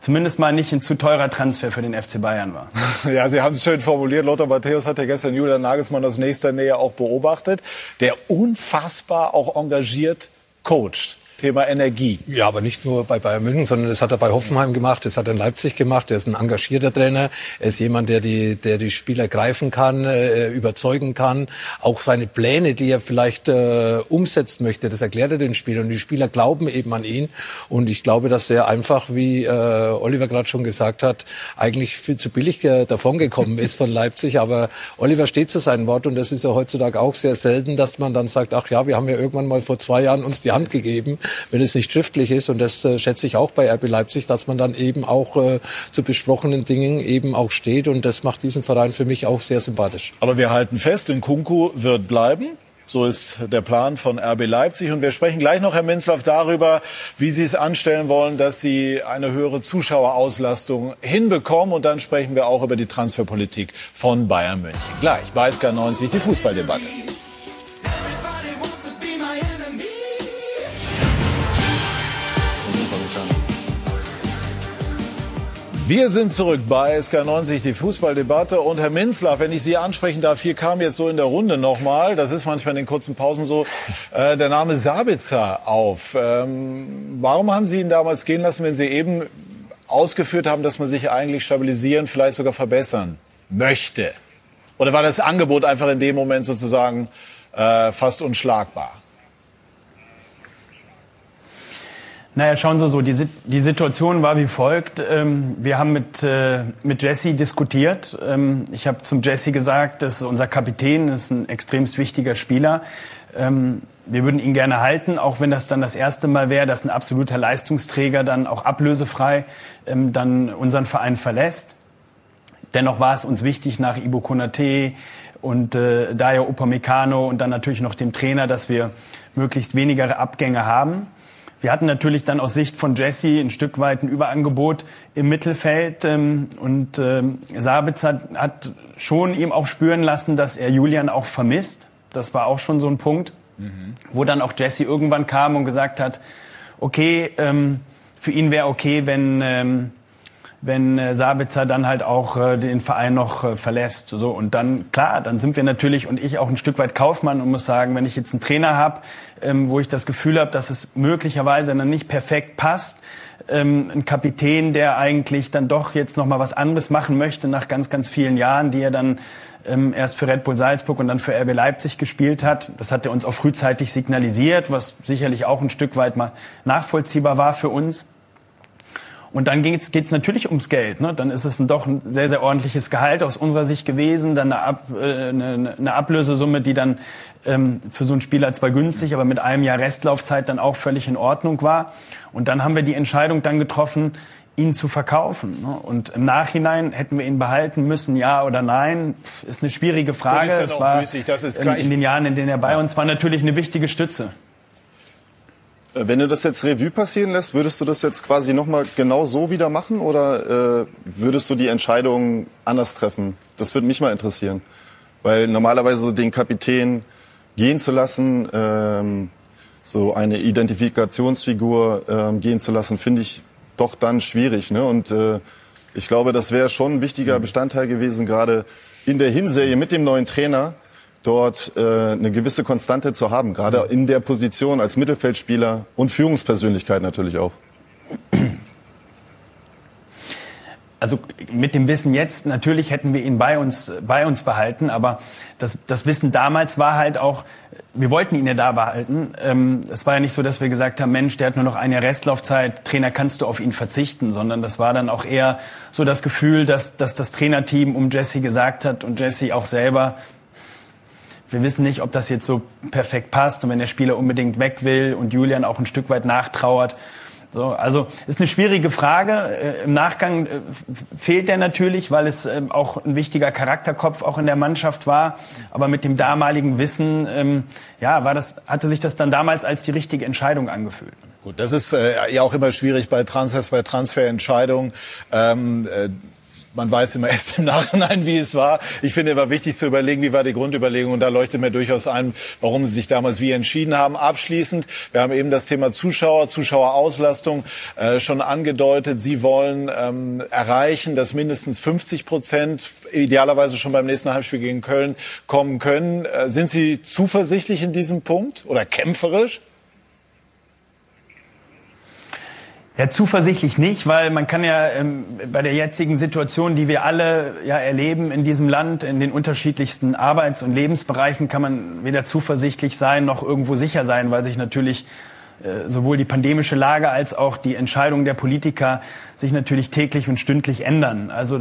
zumindest mal nicht ein zu teurer Transfer für den FC Bayern war. Ja, Sie haben es schön formuliert. Lothar Matthäus hat ja gestern Julian Nagelsmann aus nächster Nähe auch beobachtet, der unfassbar auch engagiert coacht. Thema Energie. Ja, aber nicht nur bei Bayern München, sondern das hat er bei Hoffenheim gemacht, das hat er in Leipzig gemacht. Er ist ein engagierter Trainer. Er ist jemand, der die, der die Spieler greifen kann, äh, überzeugen kann. Auch seine Pläne, die er vielleicht äh, umsetzen möchte, das erklärt er den Spielern. Und die Spieler glauben eben an ihn. Und ich glaube, dass er einfach, wie äh, Oliver gerade schon gesagt hat, eigentlich viel zu billig davongekommen ist von Leipzig. Aber Oliver steht zu seinem Wort und das ist ja heutzutage auch sehr selten, dass man dann sagt, ach ja, wir haben ja irgendwann mal vor zwei Jahren uns die Hand gegeben wenn es nicht schriftlich ist. Und das äh, schätze ich auch bei RB Leipzig, dass man dann eben auch äh, zu besprochenen Dingen eben auch steht. Und das macht diesen Verein für mich auch sehr sympathisch. Aber wir halten fest, in Kunku wird bleiben. So ist der Plan von RB Leipzig. Und wir sprechen gleich noch, Herr Minzlaff, darüber, wie Sie es anstellen wollen, dass Sie eine höhere Zuschauerauslastung hinbekommen. Und dann sprechen wir auch über die Transferpolitik von Bayern München. Gleich bei SK90 die Fußballdebatte. Wir sind zurück bei SK90, die Fußballdebatte. Und Herr Minzlaff, wenn ich Sie ansprechen darf, hier kam jetzt so in der Runde nochmal, das ist manchmal in den kurzen Pausen so, äh, der Name Sabitzer auf. Ähm, warum haben Sie ihn damals gehen lassen, wenn Sie eben ausgeführt haben, dass man sich eigentlich stabilisieren, vielleicht sogar verbessern möchte? Oder war das Angebot einfach in dem Moment sozusagen äh, fast unschlagbar? Naja, schauen Sie so, die, die Situation war wie folgt. Ähm, wir haben mit, äh, mit Jesse diskutiert. Ähm, ich habe zum Jesse gesagt, das ist unser Kapitän, das ist ein extremst wichtiger Spieler. Ähm, wir würden ihn gerne halten, auch wenn das dann das erste Mal wäre, dass ein absoluter Leistungsträger dann auch ablösefrei dann unseren Verein verlässt. Dennoch war es uns wichtig nach Ibo Konate und äh, Daya Upamecano und dann natürlich noch dem Trainer, dass wir möglichst weniger Abgänge haben. Wir hatten natürlich dann aus Sicht von Jesse ein Stück weit ein Überangebot im Mittelfeld ähm, und ähm, Sabitzer hat schon ihm auch spüren lassen, dass er Julian auch vermisst. Das war auch schon so ein Punkt, mhm. wo dann auch Jesse irgendwann kam und gesagt hat, okay, ähm, für ihn wäre okay, wenn ähm, wenn äh, Sabitzer dann halt auch äh, den Verein noch äh, verlässt. So und dann klar, dann sind wir natürlich und ich auch ein Stück weit Kaufmann und muss sagen, wenn ich jetzt einen Trainer habe, ähm, wo ich das Gefühl habe, dass es möglicherweise dann nicht perfekt passt, ähm, ein Kapitän, der eigentlich dann doch jetzt noch mal was anderes machen möchte nach ganz ganz vielen Jahren, die er dann ähm, erst für Red Bull Salzburg und dann für RB Leipzig gespielt hat. Das hat er uns auch frühzeitig signalisiert, was sicherlich auch ein Stück weit mal nachvollziehbar war für uns. Und dann geht es natürlich ums Geld. Ne? Dann ist es ein, doch ein sehr, sehr ordentliches Gehalt aus unserer Sicht gewesen. Dann eine, Ab, äh, eine, eine Ablösesumme, die dann ähm, für so einen Spieler zwar günstig, aber mit einem Jahr Restlaufzeit dann auch völlig in Ordnung war. Und dann haben wir die Entscheidung dann getroffen, ihn zu verkaufen. Ne? Und im Nachhinein hätten wir ihn behalten müssen, ja oder nein, ist eine schwierige Frage. Das ist ja es war müßig, das ist in, in den Jahren, in denen er bei uns war, natürlich eine wichtige Stütze. Äh, wenn du das jetzt Revue passieren lässt, würdest du das jetzt quasi nochmal genau so wieder machen oder äh, würdest du die Entscheidung anders treffen? Das würde mich mal interessieren. Weil normalerweise den Kapitän gehen zu lassen, ähm, so eine Identifikationsfigur ähm, gehen zu lassen, finde ich doch dann schwierig. Ne? Und äh, ich glaube, das wäre schon ein wichtiger Bestandteil gewesen, gerade in der Hinserie mit dem neuen Trainer, dort äh, eine gewisse Konstante zu haben, gerade in der Position als Mittelfeldspieler und Führungspersönlichkeit natürlich auch. Also mit dem Wissen jetzt, natürlich hätten wir ihn bei uns, bei uns behalten, aber das, das Wissen damals war halt auch, wir wollten ihn ja da behalten. Ähm, es war ja nicht so, dass wir gesagt haben, Mensch, der hat nur noch eine Restlaufzeit, Trainer, kannst du auf ihn verzichten, sondern das war dann auch eher so das Gefühl, dass, dass das Trainerteam um Jesse gesagt hat und Jesse auch selber, wir wissen nicht, ob das jetzt so perfekt passt und wenn der Spieler unbedingt weg will und Julian auch ein Stück weit nachtrauert. So, also ist eine schwierige Frage. Äh, Im Nachgang äh, fehlt er natürlich, weil es äh, auch ein wichtiger Charakterkopf auch in der Mannschaft war. Aber mit dem damaligen Wissen, ähm, ja, war das, hatte sich das dann damals als die richtige Entscheidung angefühlt. Gut, das ist äh, ja auch immer schwierig bei Transfers, bei Transferentscheidungen. Ähm, äh, man weiß immer erst im Nachhinein, wie es war. Ich finde aber wichtig zu überlegen, wie war die Grundüberlegung. Und da leuchtet mir durchaus ein, warum Sie sich damals wie entschieden haben. Abschließend, wir haben eben das Thema Zuschauer, Zuschauerauslastung äh, schon angedeutet. Sie wollen ähm, erreichen, dass mindestens 50 Prozent idealerweise schon beim nächsten Heimspiel gegen Köln kommen können. Äh, sind Sie zuversichtlich in diesem Punkt oder kämpferisch? Ja, zuversichtlich nicht, weil man kann ja ähm, bei der jetzigen Situation, die wir alle ja erleben in diesem Land, in den unterschiedlichsten Arbeits- und Lebensbereichen, kann man weder zuversichtlich sein noch irgendwo sicher sein, weil sich natürlich äh, sowohl die pandemische Lage als auch die Entscheidungen der Politiker sich natürlich täglich und stündlich ändern. Also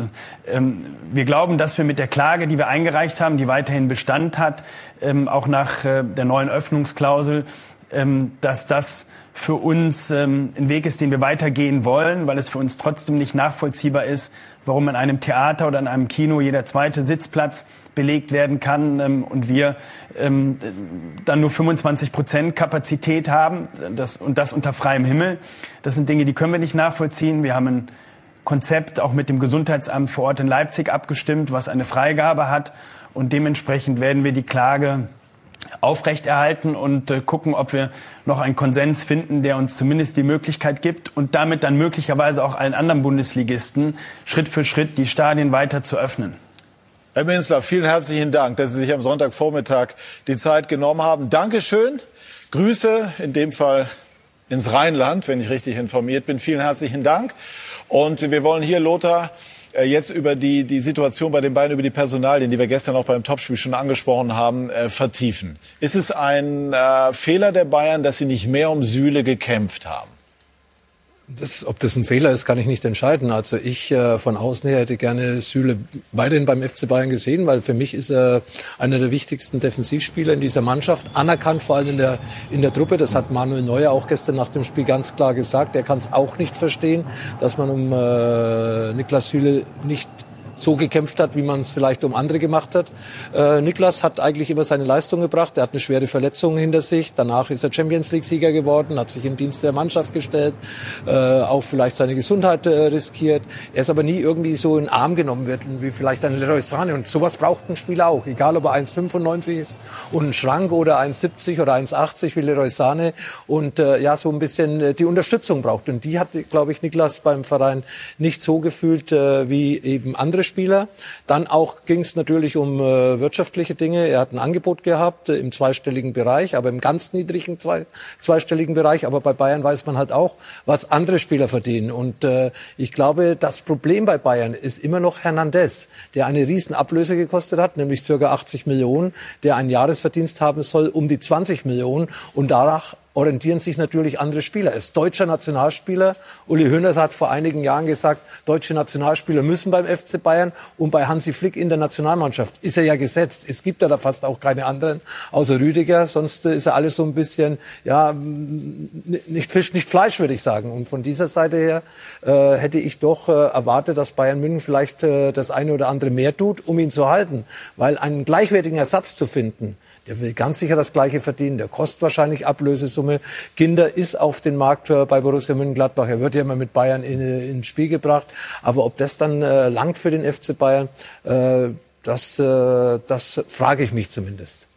ähm, wir glauben, dass wir mit der Klage, die wir eingereicht haben, die weiterhin Bestand hat, ähm, auch nach äh, der neuen Öffnungsklausel, ähm, dass das für uns ähm, ein Weg ist, den wir weitergehen wollen, weil es für uns trotzdem nicht nachvollziehbar ist, warum in einem Theater oder in einem Kino jeder zweite Sitzplatz belegt werden kann ähm, und wir ähm, dann nur 25 Prozent Kapazität haben das, und das unter freiem Himmel. Das sind Dinge, die können wir nicht nachvollziehen. Wir haben ein Konzept auch mit dem Gesundheitsamt vor Ort in Leipzig abgestimmt, was eine Freigabe hat und dementsprechend werden wir die Klage aufrechterhalten und äh, gucken, ob wir noch einen Konsens finden, der uns zumindest die Möglichkeit gibt und damit dann möglicherweise auch allen anderen Bundesligisten Schritt für Schritt die Stadien weiter zu öffnen. Herr Minister, vielen herzlichen Dank, dass Sie sich am Sonntagvormittag die Zeit genommen haben. Dankeschön. Grüße in dem Fall ins Rheinland, wenn ich richtig informiert bin. Vielen herzlichen Dank. Und wir wollen hier, Lothar, jetzt über die, die Situation bei den beiden, über die Personalien, die wir gestern auch beim Topspiel schon angesprochen haben, äh, vertiefen. Ist es ein äh, Fehler der Bayern, dass sie nicht mehr um Süle gekämpft haben? Das, ob das ein Fehler ist, kann ich nicht entscheiden. Also ich äh, von außen her hätte gerne Süle weiterhin beim FC Bayern gesehen, weil für mich ist er einer der wichtigsten Defensivspieler in dieser Mannschaft, anerkannt vor allem in der, in der Truppe. Das hat Manuel Neuer auch gestern nach dem Spiel ganz klar gesagt. Er kann es auch nicht verstehen, dass man um äh, Niklas Süle nicht so gekämpft hat, wie man es vielleicht um andere gemacht hat. Äh, Niklas hat eigentlich immer seine Leistung gebracht. Er hat eine schwere Verletzung hinter sich. Danach ist er Champions League-Sieger geworden, hat sich im Dienst der Mannschaft gestellt, äh, auch vielleicht seine Gesundheit äh, riskiert. Er ist aber nie irgendwie so in Arm genommen werden, wie vielleicht ein Leroy Sane. Und sowas braucht ein Spieler auch. Egal, ob er 1,95 ist und ein Schrank oder 1,70 oder 1,80 wie Leroy Sane. Und äh, ja, so ein bisschen äh, die Unterstützung braucht. Und die hat, glaube ich, Niklas beim Verein nicht so gefühlt äh, wie eben andere Spieler. Dann auch ging es natürlich um äh, wirtschaftliche Dinge. Er hat ein Angebot gehabt äh, im zweistelligen Bereich, aber im ganz niedrigen zwei, zweistelligen Bereich. Aber bei Bayern weiß man halt auch, was andere Spieler verdienen. Und äh, ich glaube, das Problem bei Bayern ist immer noch Hernandez, der eine riesen gekostet hat, nämlich circa 80 Millionen, der einen Jahresverdienst haben soll um die 20 Millionen und danach orientieren sich natürlich andere Spieler. Er ist deutscher Nationalspieler. Uli Hoeneß hat vor einigen Jahren gesagt, deutsche Nationalspieler müssen beim FC Bayern und bei Hansi Flick in der Nationalmannschaft. Ist er ja gesetzt. Es gibt ja da fast auch keine anderen, außer Rüdiger. Sonst ist er alles so ein bisschen, ja, nicht Fisch, nicht Fleisch, würde ich sagen. Und von dieser Seite her äh, hätte ich doch äh, erwartet, dass Bayern München vielleicht äh, das eine oder andere mehr tut, um ihn zu halten. Weil einen gleichwertigen Ersatz zu finden, der will ganz sicher das Gleiche verdienen. Der kostet wahrscheinlich Ablösesumme. Kinder ist auf den Markt bei Borussia Mönchengladbach. Er wird ja immer mit Bayern in, ins Spiel gebracht. Aber ob das dann äh, langt für den FC Bayern, äh, das, äh, das frage ich mich zumindest.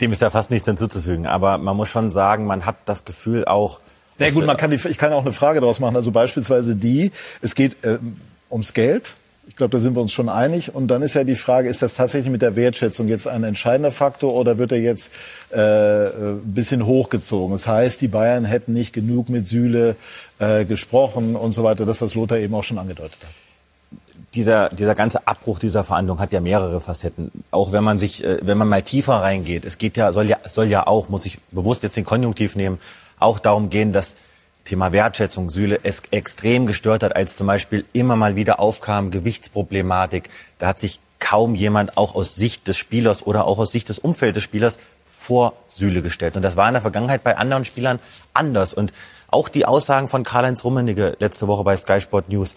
Dem ist ja fast nichts hinzuzufügen. Aber man muss schon sagen, man hat das Gefühl auch. Na gut, man kann die, ich kann auch eine Frage daraus machen. Also beispielsweise die, es geht äh, ums Geld. Ich glaube, da sind wir uns schon einig. Und dann ist ja die Frage, ist das tatsächlich mit der Wertschätzung jetzt ein entscheidender Faktor oder wird er jetzt äh, ein bisschen hochgezogen? Das heißt, die Bayern hätten nicht genug mit Süle äh, gesprochen und so weiter. Das, was Lothar eben auch schon angedeutet hat dieser, dieser ganze Abbruch dieser Verhandlung hat ja mehrere Facetten. Auch wenn man sich, äh, wenn man mal tiefer reingeht, es geht ja, soll ja, soll ja auch, muss ich bewusst jetzt den Konjunktiv nehmen, auch darum gehen, dass Thema Wertschätzung Süle es extrem gestört hat, als zum Beispiel immer mal wieder aufkam Gewichtsproblematik. Da hat sich kaum jemand auch aus Sicht des Spielers oder auch aus Sicht des Umfeldes des Spielers vor Süle gestellt. Und das war in der Vergangenheit bei anderen Spielern anders. Und auch die Aussagen von Karl-Heinz Rummenigge letzte Woche bei Sky Sport News,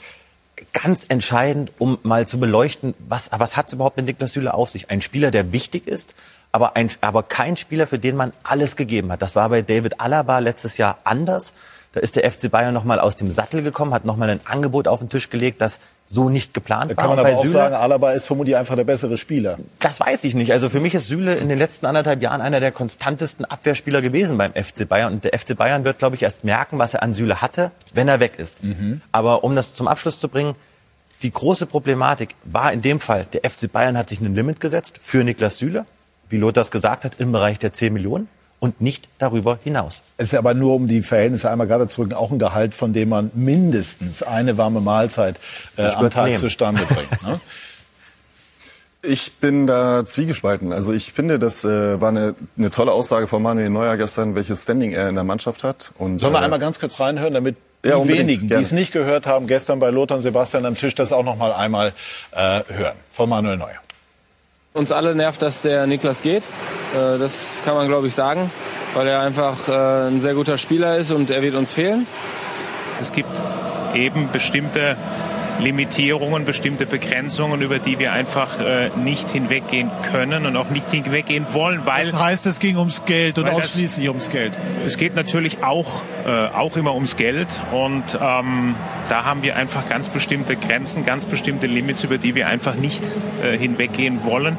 ganz entscheidend, um mal zu beleuchten, was, was hat es überhaupt mit Niklas Süle auf sich? Ein Spieler, der wichtig ist, aber, ein, aber kein Spieler, für den man alles gegeben hat. Das war bei David Alaba letztes Jahr anders. Da ist der FC Bayern nochmal aus dem Sattel gekommen, hat nochmal ein Angebot auf den Tisch gelegt, das so nicht geplant da war. Kann man aber auch Süle, sagen, Alaba ist vermutlich einfach der bessere Spieler. Das weiß ich nicht. Also für mich ist Süle in den letzten anderthalb Jahren einer der konstantesten Abwehrspieler gewesen beim FC Bayern. Und der FC Bayern wird, glaube ich, erst merken, was er an Süle hatte, wenn er weg ist. Mhm. Aber um das zum Abschluss zu bringen, die große Problematik war in dem Fall, der FC Bayern hat sich ein Limit gesetzt für Niklas Süle, wie Lothar das gesagt hat, im Bereich der 10 Millionen und nicht darüber hinaus. Es ist aber nur um die Verhältnisse einmal gerade zurück, auch ein Gehalt, von dem man mindestens eine warme Mahlzeit äh, am Tag nehmen. zustande bringt. Ne? Ich bin da zwiegespalten. Also ich finde, das äh, war eine, eine tolle Aussage von Manuel Neuer gestern, welches Standing er in der Mannschaft hat. Und, Sollen wir äh, einmal ganz kurz reinhören, damit die ja, wenigen, die es nicht gehört haben, gestern bei Lothar und Sebastian am Tisch, das auch noch mal einmal äh, hören. Von Manuel Neuer. Uns alle nervt, dass der Niklas geht. Äh, das kann man, glaube ich, sagen. weil er einfach äh, ein sehr guter Spieler ist und er wird uns fehlen. Es gibt eben bestimmte Limitierungen, bestimmte Begrenzungen, über die wir einfach äh, nicht hinweggehen können und auch nicht hinweggehen wollen, weil Das heißt, es ging ums Geld und Weil das- ausschließlich ums Geld. es geht natürlich auch, äh, auch immer ums Geld und ähm, da haben wir einfach ganz bestimmte Grenzen, ganz bestimmte Limits, über die wir einfach nicht äh, hinweggehen wollen,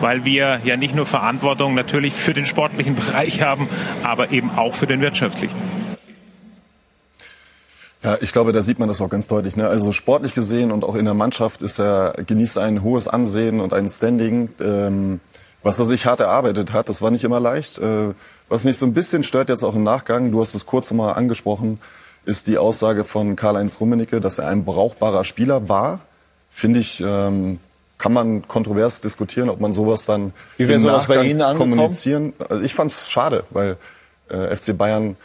weil wir ja nicht nur Verantwortung natürlich für den sportlichen Bereich haben, aber eben auch für den wirtschaftlichen. Ja, ich glaube, da sieht man das auch ganz deutlich. Ne? Also sportlich gesehen und auch in der Mannschaft ist er genießt ein hohes Ansehen und ein Standing, ähm, was er sich hart erarbeitet hat. Das war nicht immer leicht. Äh, was mich so ein bisschen stört jetzt auch im Nachgang, du hast es kurz mal angesprochen, ist die Aussage von Karl-Heinz Rummenigge, dass er ein brauchbarer Spieler war. Finde ich, ähm, kann man kontrovers diskutieren, ob man sowas dann Wie wäre im sowas bei Ihnen angekommen? kommunizieren. Also ich fand es schade, weil äh, FC Bayern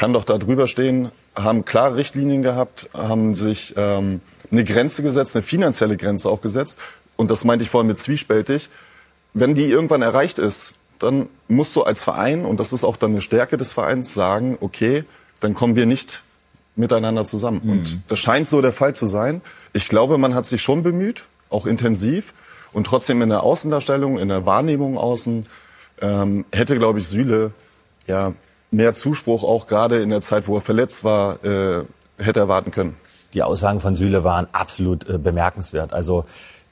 kann doch da drüber stehen, haben klare Richtlinien gehabt, haben sich ähm, eine Grenze gesetzt, eine finanzielle Grenze auch gesetzt. Und das meinte ich vorhin mit zwiespältig. Wenn die irgendwann erreicht ist, dann musst du als Verein, und das ist auch dann eine Stärke des Vereins, sagen, okay, dann kommen wir nicht miteinander zusammen. Und das scheint so der Fall zu sein. Ich glaube, man hat sich schon bemüht, auch intensiv. Und trotzdem in der Außendarstellung, in der Wahrnehmung außen, ähm, hätte, glaube ich, Süle ja mehr Zuspruch auch gerade in der Zeit, wo er verletzt war, äh, hätte erwarten können. Die Aussagen von Süle waren absolut äh, bemerkenswert. Also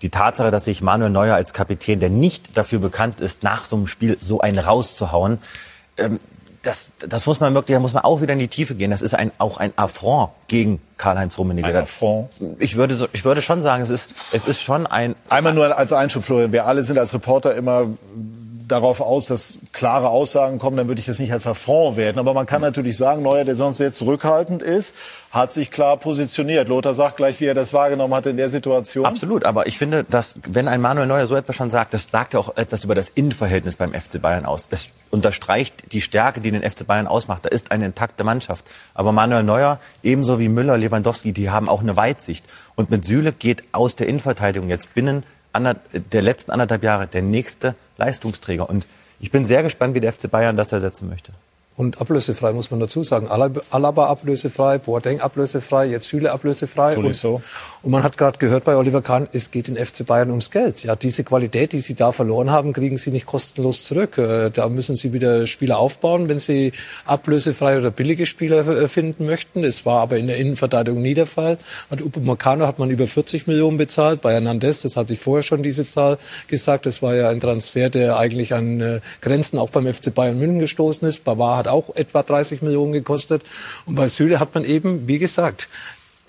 die Tatsache, dass sich Manuel Neuer als Kapitän, der nicht dafür bekannt ist, nach so einem Spiel so einen rauszuhauen, ähm, das, das muss man wirklich, da muss man auch wieder in die Tiefe gehen. Das ist ein, auch ein Affront gegen Karl-Heinz Rummenigge. Ein Affront? Ich würde, so, ich würde schon sagen, es ist, es ist schon ein, Einmal nur als Einschub, Florian. Wir alle sind als Reporter immer darauf aus, dass klare Aussagen kommen, dann würde ich das nicht als Affront werten. Aber man kann natürlich sagen, Neuer, der sonst sehr zurückhaltend ist, hat sich klar positioniert. Lothar sagt gleich, wie er das wahrgenommen hat in der Situation. Absolut, aber ich finde, dass wenn ein Manuel Neuer so etwas schon sagt, das sagt ja auch etwas über das Innenverhältnis beim FC Bayern aus. Das unterstreicht die Stärke, die den FC Bayern ausmacht. Da ist eine intakte Mannschaft. Aber Manuel Neuer, ebenso wie Müller, Lewandowski, die haben auch eine Weitsicht. Und mit Süle geht aus der Innenverteidigung jetzt binnen der letzten anderthalb Jahre der nächste Leistungsträger. Und ich bin sehr gespannt, wie der FC Bayern das ersetzen möchte. Und ablösefrei muss man dazu sagen. Alaba ablösefrei, Boateng ablösefrei, jetzt Süle ablösefrei. Und, Tolisso. und man hat gerade gehört bei Oliver Kahn, es geht in FC Bayern ums Geld. Ja, diese Qualität, die sie da verloren haben, kriegen sie nicht kostenlos zurück. Äh, Da müssen sie wieder Spieler aufbauen, wenn sie ablösefrei oder billige Spieler äh, finden möchten. Es war aber in der Innenverteidigung nie der Fall. An Upamecano hat man über 40 Millionen bezahlt. Bei Hernandez, das hatte ich vorher schon diese Zahl gesagt, das war ja ein Transfer, der eigentlich an äh, Grenzen auch beim FC Bayern München gestoßen ist. Bavard hat auch etwa 30 Millionen gekostet. Und bei Süle hat man eben, wie gesagt,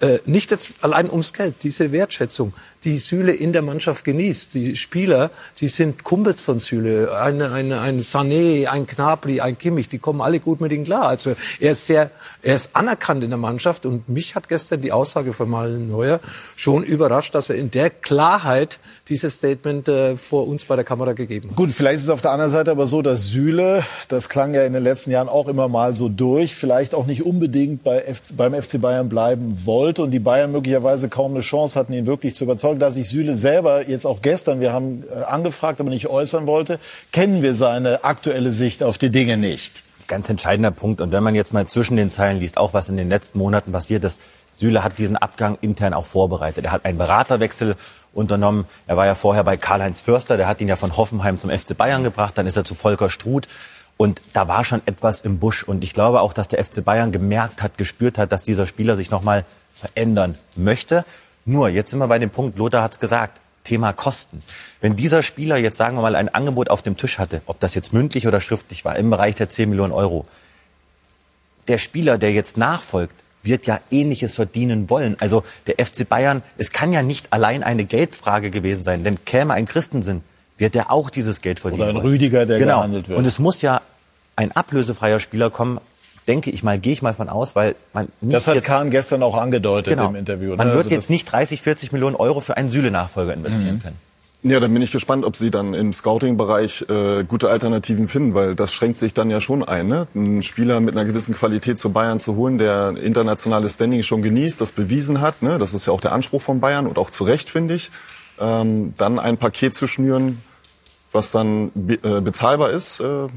äh, nicht jetzt allein ums Geld, diese Wertschätzung, die Süle in der Mannschaft genießt. Die Spieler, die sind Kumpels von Süle. Eine, eine, ein Sané, ein Knabri, ein Kimmich, die kommen alle gut mit ihm klar. Also er ist sehr, er ist anerkannt in der Mannschaft und mich hat gestern die Aussage von Manuel Neuer schon überrascht, dass er in der Klarheit dieses Statement äh, vor uns bei der Kamera gegeben hat. Gut, vielleicht ist es auf der anderen Seite aber so, dass Süle, das klang ja in den letzten Jahren auch immer mal so durch, vielleicht auch nicht unbedingt bei FC, beim FC Bayern bleiben wollte und die Bayern möglicherweise kaum eine Chance hatten, ihn wirklich zu überzeugen. Da sich Süle selber jetzt auch gestern, wir haben äh, angefragt, aber nicht äußern wollte, kennen wir seine aktuelle Sicht auf die Dinge nicht. Ganz entscheidender Punkt. Und wenn man jetzt mal zwischen den Zeilen liest, auch was in den letzten Monaten passiert ist, Süle hat diesen Abgang intern auch vorbereitet. Er hat einen Beraterwechsel unternommen. Er war ja vorher bei Karl-Heinz Förster, der hat ihn ja von Hoffenheim zum FC Bayern gebracht. Dann ist er zu Volker Struth. Und da war schon etwas im Busch. Und ich glaube auch, dass der FC Bayern gemerkt hat, gespürt hat, dass dieser Spieler sich nochmal verändern möchte. Nur, jetzt sind wir bei dem Punkt, Lothar hat es gesagt, Thema Kosten. Wenn dieser Spieler jetzt, sagen wir mal, ein Angebot auf dem Tisch hatte, ob das jetzt mündlich oder schriftlich war, im Bereich der 10 Millionen Euro, der Spieler, der jetzt nachfolgt, wird ja Ähnliches verdienen wollen. Also der FC Bayern, es kann ja nicht allein eine Geldfrage gewesen sein, denn käme ein Christensen, wird er auch dieses Geld verdienen Oder ein wollen. Rüdiger, der genau. gehandelt wird. Und es muss ja ein ablösefreier Spieler kommen, denke ich mal, gehe ich mal von aus, weil man nicht Das hat jetzt, Kahn gestern auch angedeutet genau, im Interview. ne? man wird Also jetzt nicht 30, 40 Millionen Euro für einen Süle-Nachfolger investieren Mhm. können. Ja, dann bin ich gespannt, ob Sie dann im Scouting-Bereich äh, gute Alternativen finden, weil das schränkt sich dann ja schon ein. Ne? Einen Spieler mit einer gewissen Qualität zu Bayern zu holen, der internationales Standing schon genießt, das bewiesen hat. Ne? Das ist ja auch der Anspruch von Bayern und auch zu Recht, finde ich. Ähm, dann ein Paket zu schnüren, was dann be äh, bezahlbar ist, äh,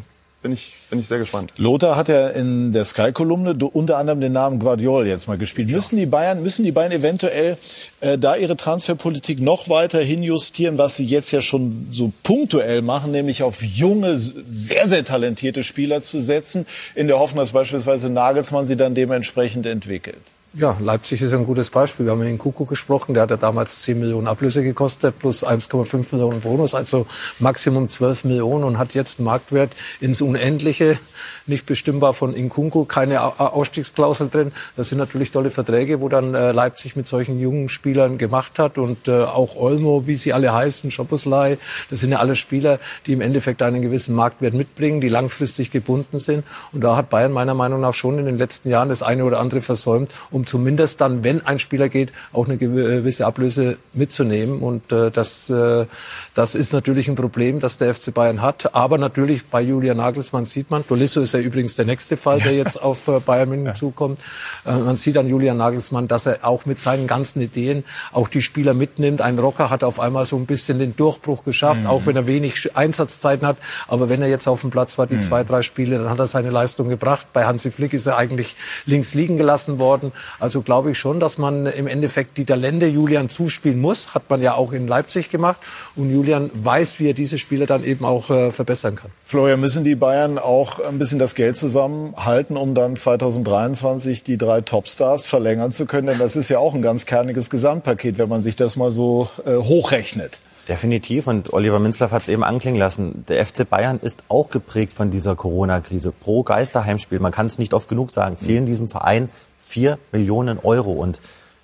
bin ich, bin ich sehr gespannt. Lothar hat ja in der Sky-Kolumne unter anderem den Namen Guardiol jetzt mal gespielt. Ja. Müssen die Bayern, müssen die Bayern eventuell äh, da ihre Transferpolitik noch weiter hinjustieren, was sie jetzt ja schon so punktuell machen, nämlich auf junge, sehr, sehr talentierte Spieler zu setzen, in der Hoffnung, dass beispielsweise Nagelsmann sie dann dementsprechend entwickelt? Ja, Leipzig ist ein gutes Beispiel. Wir haben mit den Kuku gesprochen, der hat ja damals 10 Millionen Ablöse gekostet, plus 1,5 Millionen Bonus, also Maximum 12 Millionen und hat jetzt einen Marktwert ins Unendliche nicht bestimmbar von Inkunku, keine Ausstiegsklausel drin. Das sind natürlich tolle Verträge, wo dann äh, Leipzig mit solchen jungen Spielern gemacht hat und äh, auch Olmo, wie sie alle heißen, Schoposlai, das sind ja alle Spieler, die im Endeffekt einen gewissen Marktwert mitbringen, die langfristig gebunden sind. Und da hat Bayern meiner Meinung nach schon in den letzten Jahren das eine oder andere versäumt, um zumindest dann, wenn ein Spieler geht, auch eine gewisse Ablöse mitzunehmen. Und äh, das, äh, das ist natürlich ein Problem, das der FC Bayern hat. Aber natürlich bei Julian Nagelsmann sieht man, Dolisso ist ja übrigens der nächste Fall, der jetzt auf äh, Bayern München zukommt. Äh, man sieht an Julian Nagelsmann, dass er auch mit seinen ganzen Ideen auch die Spieler mitnimmt. Ein Rocker hat auf einmal so ein bisschen den Durchbruch geschafft, mhm. auch wenn er wenig Einsatzzeiten hat. Aber wenn er jetzt auf dem Platz war, die mhm. zwei, drei Spiele, dann hat er seine Leistung gebracht. Bei Hansi Flick ist er eigentlich links liegen gelassen worden. Also glaube ich schon, dass man im Endeffekt die Talente Julian zuspielen muss. Hat man ja auch in Leipzig gemacht. Und Julian weiß, wie er diese Spieler dann eben auch äh, verbessern kann. Florian, müssen die Bayern auch ein bisschen das Geld zusammenhalten, um dann 2023 die drei Topstars verlängern zu können? Denn das ist ja auch ein ganz kerniges Gesamtpaket, wenn man sich das mal so äh, hochrechnet. Definitiv. Und Oliver Minzlaff hat es eben anklingen lassen. Der FC Bayern ist auch geprägt von dieser Corona-Krise. Pro Geisterheimspiel, man kann es nicht oft genug sagen, fehlen diesem Verein vier Millionen Euro. Und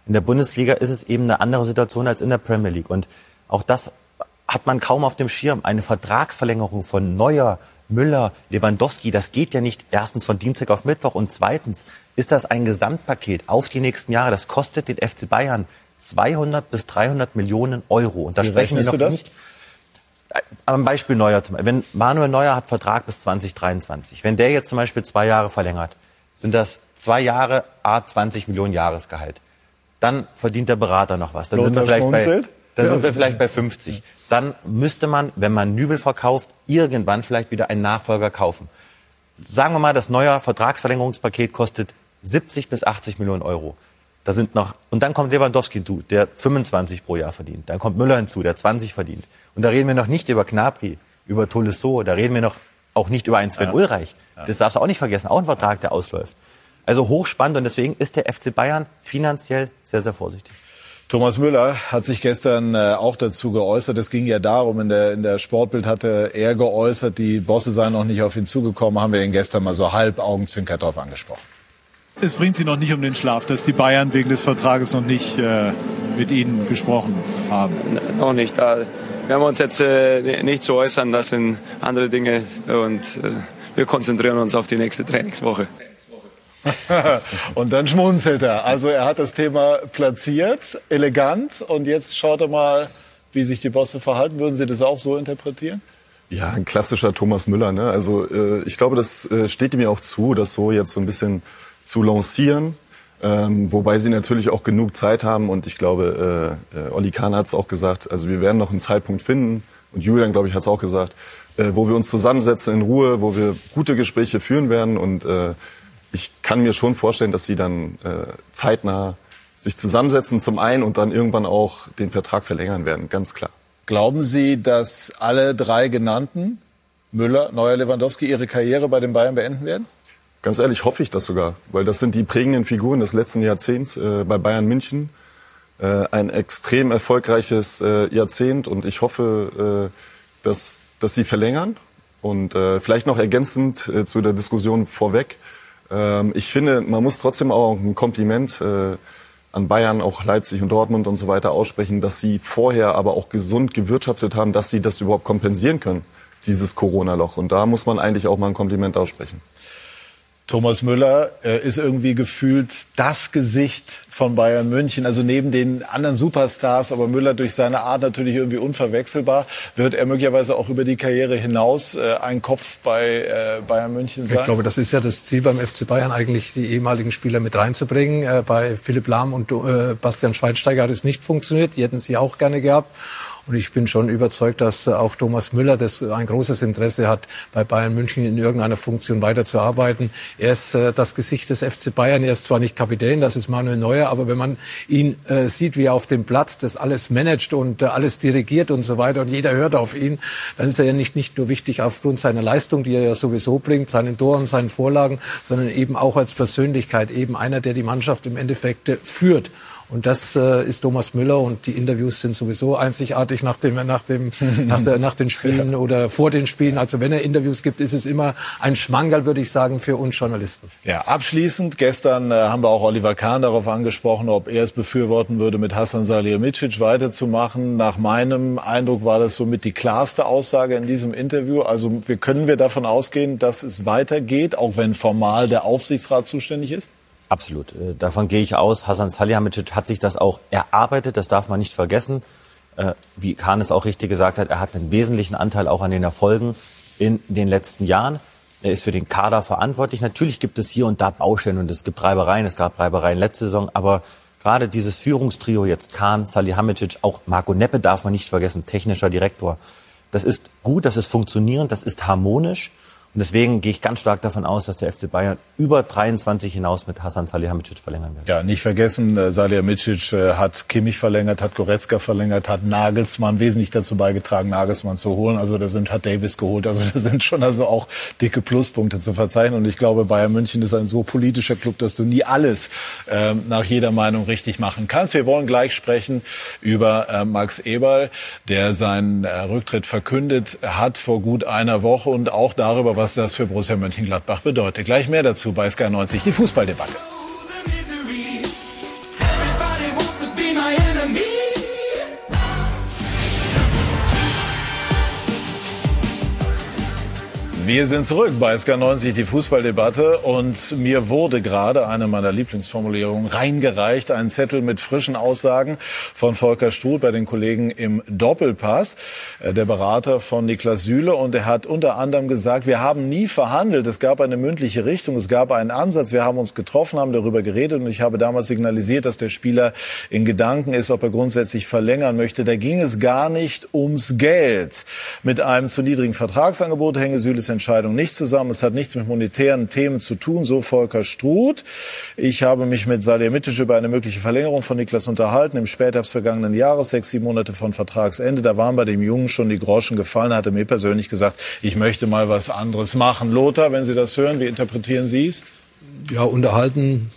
in der Bundesliga ist es eben eine andere Situation als in der Premier League. Und auch das hat man kaum auf dem Schirm. Eine Vertragsverlängerung von Neuer, Müller, Lewandowski, das geht ja nicht erstens von Dienstag auf Mittwoch und zweitens ist das ein Gesamtpaket auf die nächsten Jahre. Das kostet den FC Bayern 200 bis 300 Millionen Euro. Und da Wie sprechen wir noch nicht. Äh, am Beispiel Neuer zum Beispiel. Wenn Manuel Neuer hat Vertrag bis 2023. Wenn der jetzt zum Beispiel zwei Jahre verlängert, sind das zwei Jahre A 20 Millionen Jahresgehalt. Dann verdient der Berater noch was. Dann sind wir vielleicht bei dann ja. sind wir vielleicht bei 50. Dann müsste man, wenn man Nübel verkauft, irgendwann vielleicht wieder einen Nachfolger kaufen. Sagen wir mal, das neue Vertragsverlängerungspaket kostet 70 bis 80 Millionen Euro. Da sind noch, und dann kommt Lewandowski hinzu, der 25 pro Jahr verdient. Dann kommt Müller hinzu, der 20 verdient. Und da reden wir noch nicht über Knapri, über Tolisso, da reden wir noch auch nicht über einen Sven ja. Ulreich. Das darfst du auch nicht vergessen, auch ein Vertrag, der ausläuft. Also hochspannend und deswegen ist der FC Bayern finanziell sehr, sehr vorsichtig. Thomas Müller hat sich gestern äh, auch dazu geäußert. Es ging ja darum, in der, in der Sportbild hatte er geäußert, die Bosse seien noch nicht auf ihn zugekommen, haben wir ihn gestern mal so halb augenzwinkert drauf angesprochen. Es bringt Sie noch nicht um den Schlaf, dass die Bayern wegen des Vertrages noch nicht äh, mit Ihnen gesprochen haben. N noch nicht. Da werden wir uns jetzt äh, nicht zu äußern. Das sind andere Dinge und äh, wir konzentrieren uns auf die nächste Trainingswoche. Und dann schmunzelt er. Also er hat das Thema platziert, elegant. Und jetzt schaut er mal, wie sich die Bosse verhalten. Würden Sie das auch so interpretieren? Ja, ein klassischer Thomas Müller. Ne? Also äh, ich glaube, das äh, steht ihm ja auch zu, das so jetzt so ein bisschen zu lancieren. Ähm, wobei sie natürlich auch genug Zeit haben und ich glaube, äh, äh, Olli Kahn hat es auch gesagt, also wir werden noch einen Zeitpunkt finden und Julian, glaube ich, hat es auch gesagt, äh, wo wir uns zusammensetzen in Ruhe, wo wir gute Gespräche führen werden und äh, ich kann mir schon vorstellen, dass sie dann äh, zeitnah sich zusammensetzen zum einen und dann irgendwann auch den Vertrag verlängern werden, ganz klar. Glauben Sie, dass alle drei genannten, Müller, Neuer, Lewandowski, ihre Karriere bei den Bayern beenden werden? Ganz ehrlich hoffe ich das sogar, weil das sind die prägenden Figuren des letzten Jahrzehnts äh, bei Bayern München. Äh, ein extrem erfolgreiches äh, Jahrzehnt und ich hoffe, äh, dass, dass sie verlängern. Und äh, vielleicht noch ergänzend äh, zu der Diskussion vorweg. Ähm, ich finde, man muss trotzdem auch ein Kompliment äh, an Bayern, auch Leipzig und Dortmund und so weiter aussprechen, dass sie vorher aber auch gesund gewirtschaftet haben, dass sie das überhaupt kompensieren können, dieses Corona-Loch. Und da muss man eigentlich auch mal ein Kompliment aussprechen. Thomas Müller äh, ist irgendwie gefühlt das Gesicht von Bayern München. Also neben den anderen Superstars, aber Müller durch seine Art natürlich irgendwie unverwechselbar. Wird er möglicherweise auch über die Karriere hinaus äh, ein Kopf bei äh, Bayern München sein? Ich glaube, das ist ja das Ziel beim FC Bayern, eigentlich die ehemaligen Spieler mit reinzubringen. Äh, bei Philipp Lahm und äh, Bastian Schweinsteiger hat es nicht funktioniert. Die hätten sie auch gerne gehabt. Und ich bin schon überzeugt, dass äh, auch Thomas Müller das ein großes Interesse hat, bei Bayern München in irgendeiner Funktion weiterzuarbeiten. Er ist äh, das Gesicht des FC Bayern. Er ist zwar nicht Kapitän, das ist Manuel Neuer, aber wenn man ihn äh, sieht, wie er auf dem Platz das alles managt und alles dirigiert und so weiter und jeder hört auf ihn, dann ist er ja nicht, nicht nur wichtig aufgrund seiner Leistung, die er ja sowieso bringt, seinen Toren, seinen Vorlagen, sondern eben auch als Persönlichkeit, eben einer, der die Mannschaft im Endeffekt führt. Und das äh, ist Thomas Müller und die Interviews sind sowieso einzigartig nach, dem, nach, dem, nach, der, nach den Spielen ja. oder vor den Spielen. Also wenn er Interviews gibt, ist es immer ein Schmankerl, würde ich sagen, für uns Journalisten. Ja, abschließend, gestern äh, haben wir auch Oliver Kahn darauf angesprochen, ob er es befürworten würde, mit Hassan Salihamidzic weiterzumachen. Nach meinem Eindruck war das somit die klarste Aussage in diesem Interview. Also wir können wir davon ausgehen, dass es weitergeht, auch wenn formal der Aufsichtsrat zuständig ist? Absolut. Äh, davon gehe ich aus. Hasan Salihamidzic hat sich das auch erarbeitet. Das darf man nicht vergessen. Äh, wie Kahn es auch richtig gesagt hat, er hat einen wesentlichen Anteil auch an den Erfolgen in den letzten Jahren. Er ist für den Kader verantwortlich. Natürlich gibt es hier und da Baustellen und es gibt Reibereien. Es gab Reibereien letzte Saison. Aber gerade dieses Führungstrio jetzt Kahn, Salihamidzic, auch Marco Neppe darf man nicht vergessen, technischer Direktor. Das ist gut, das ist funktionierend, das ist harmonisch. Und deswegen gehe ich ganz stark davon aus, dass der FC Bayern über 23 hinaus mit Hasan Salihamidzic verlängern wird. Ja, nicht vergessen, äh, Salihamidzic äh, hat Kimmich verlängert, hat Goretzka verlängert, hat Nagelsmann wesentlich dazu beigetragen, Nagelsmann zu holen. Also da sind, hat Davis geholt. Also da sind schon also auch dicke Pluspunkte zu verzeichnen. Und ich glaube, Bayern München ist ein so politischer Club, dass du nie alles äh, nach jeder Meinung richtig machen kannst. Wir wollen gleich sprechen über äh, Max Eberl, der seinen äh, Rücktritt verkündet hat vor gut einer Woche und auch darüber, was das für Borussia Mönchengladbach bedeutet. Gleich mehr dazu bei SK90, die Fußballdebatte. Wir sind zurück bei SK90, die Fußballdebatte. Und mir wurde gerade eine meiner Lieblingsformulierungen reingereicht, ein Zettel mit frischen Aussagen von Volker Struth bei den Kollegen im Doppelpass, äh, der Berater von Niklas Süle. Und er hat unter anderem gesagt, wir haben nie verhandelt. Es gab eine mündliche Richtung, es gab einen Ansatz. Wir haben uns getroffen, haben darüber geredet. Und ich habe damals signalisiert, dass der Spieler in Gedanken ist, ob er grundsätzlich verlängern möchte. Da ging es gar nicht ums Geld. Mit einem zu niedrigen Vertragsangebot hänge Süles Entscheidung nicht zusammen. Es hat nichts mit monetären Themen zu tun, so Volker Struth. Ich habe mich mit Salihamidzic über eine mögliche Verlängerung von Niklas unterhalten im Spätherbst vergangenen Jahres, sechs, sieben Monate von Vertragsende. Da waren bei dem Jungen schon die Groschen gefallen. Er hatte mir persönlich gesagt, ich möchte mal was anderes machen. Lothar, wenn Sie das hören, wie interpretieren Sie es? Ja, unterhalten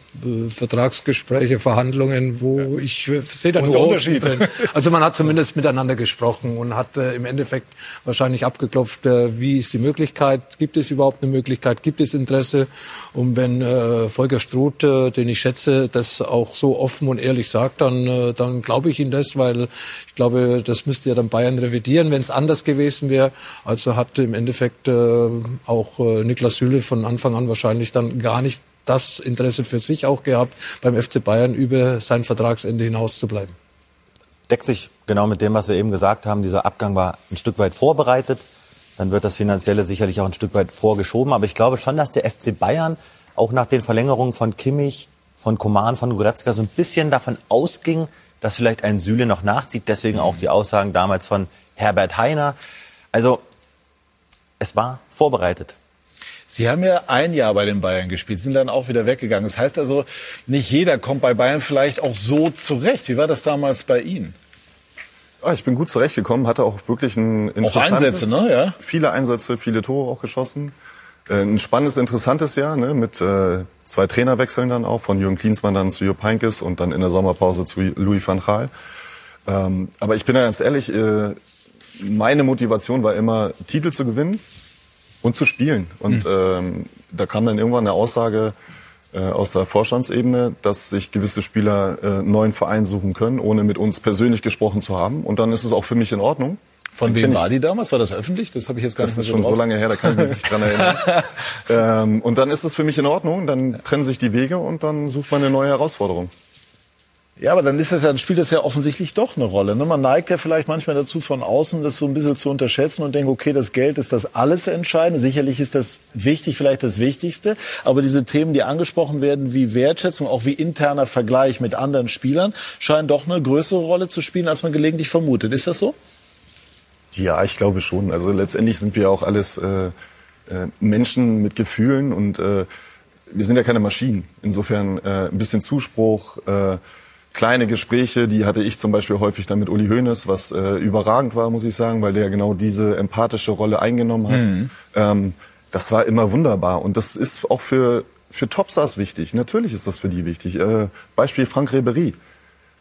Vertragsgespräche, Verhandlungen, wo ja. ich äh, sehe da nur Unterschied. Drin. Also man hat zumindest miteinander gesprochen und hat äh, im Endeffekt wahrscheinlich abgeklopft, äh, wie ist die Möglichkeit, gibt es überhaupt eine Möglichkeit, gibt es Interesse? Und wenn äh, Volker Struth, äh, den ich schätze, das auch so offen und ehrlich sagt, dann, äh, dann glaube ich ihm das, weil ich glaube, das müsste ja dann Bayern revidieren, wenn es anders gewesen wäre. Also hat im Endeffekt äh, auch äh, Niklas Süle von Anfang an wahrscheinlich dann gar nicht das Interesse für sich auch gehabt, beim FC Bayern über sein Vertragsende hinaus zu bleiben. Deckt sich genau mit dem, was wir eben gesagt haben. Dieser Abgang war ein Stück weit vorbereitet. Dann wird das Finanzielle sicherlich auch ein Stück weit vorgeschoben. Aber ich glaube schon, dass der FC Bayern auch nach den Verlängerungen von Kimmich, von Koman, von Goretzka so ein bisschen davon ausging, dass vielleicht ein Süle noch nachzieht. Deswegen auch die Aussagen damals von Herbert Heiner. Also es war vorbereitet. Sie haben ja ein Jahr bei den Bayern gespielt, sind dann auch wieder weggegangen. Das heißt also, nicht jeder kommt bei Bayern vielleicht auch so zurecht. Wie war das damals bei Ihnen? Ah, ich bin gut zurechtgekommen, hatte auch wirklich ein interessantes... Auch Einsätze, ne? Ja. Viele Einsätze, viele Tore auch geschossen. Äh, ein spannendes, interessantes Jahr, ne? mit äh, zwei Trainerwechseln dann auch, von Jürgen Klinsmann dann zu Jupp Heynckes und dann in der Sommerpause zu Louis van Gaal. Ähm, aber ich bin da ganz ehrlich, äh, meine Motivation war immer, Titel zu gewinnen und zu spielen. Und mhm. ähm, da kam dann irgendwann eine Aussage äh, aus der Vorstandsebene, dass sich gewisse Spieler äh, einen neuen Verein suchen können, ohne mit uns persönlich gesprochen zu haben. Und dann ist es auch für mich in Ordnung. Von wem war die damals? War das öffentlich? Das habe ich jetzt gar das nicht Das ist schon drauf. so lange her, da kann ich mich nicht dran erinnern. ähm, und dann ist es für mich in Ordnung, dann trennen sich die Wege und dann sucht man eine neue Herausforderung. Ja, aber dann ist das ja, dann spielt das ja offensichtlich doch eine Rolle. Ne? Man neigt ja vielleicht manchmal dazu, von außen das so ein bisschen zu unterschätzen und denkt, okay, das Geld ist das alles Entscheidende. Sicherlich ist das wichtig, vielleicht das Wichtigste. Aber diese Themen, die angesprochen werden, wie Wertschätzung, auch wie interner Vergleich mit anderen Spielern, scheinen doch eine größere Rolle zu spielen, als man gelegentlich vermutet. Ist das so? Ja, ich glaube schon. Also letztendlich sind wir auch alles äh, äh, Menschen mit Gefühlen und äh, wir sind ja keine Maschinen. Insofern äh, ein bisschen Zuspruch, äh, kleine Gespräche, die hatte ich zum Beispiel häufig dann mit Uli Hoeneß, was äh, überragend war, muss ich sagen, weil der genau diese empathische Rolle eingenommen hat. Mhm. Ähm, das war immer wunderbar und das ist auch für für Topstars wichtig. Natürlich ist das für die wichtig. Äh, Beispiel Frank Ribery.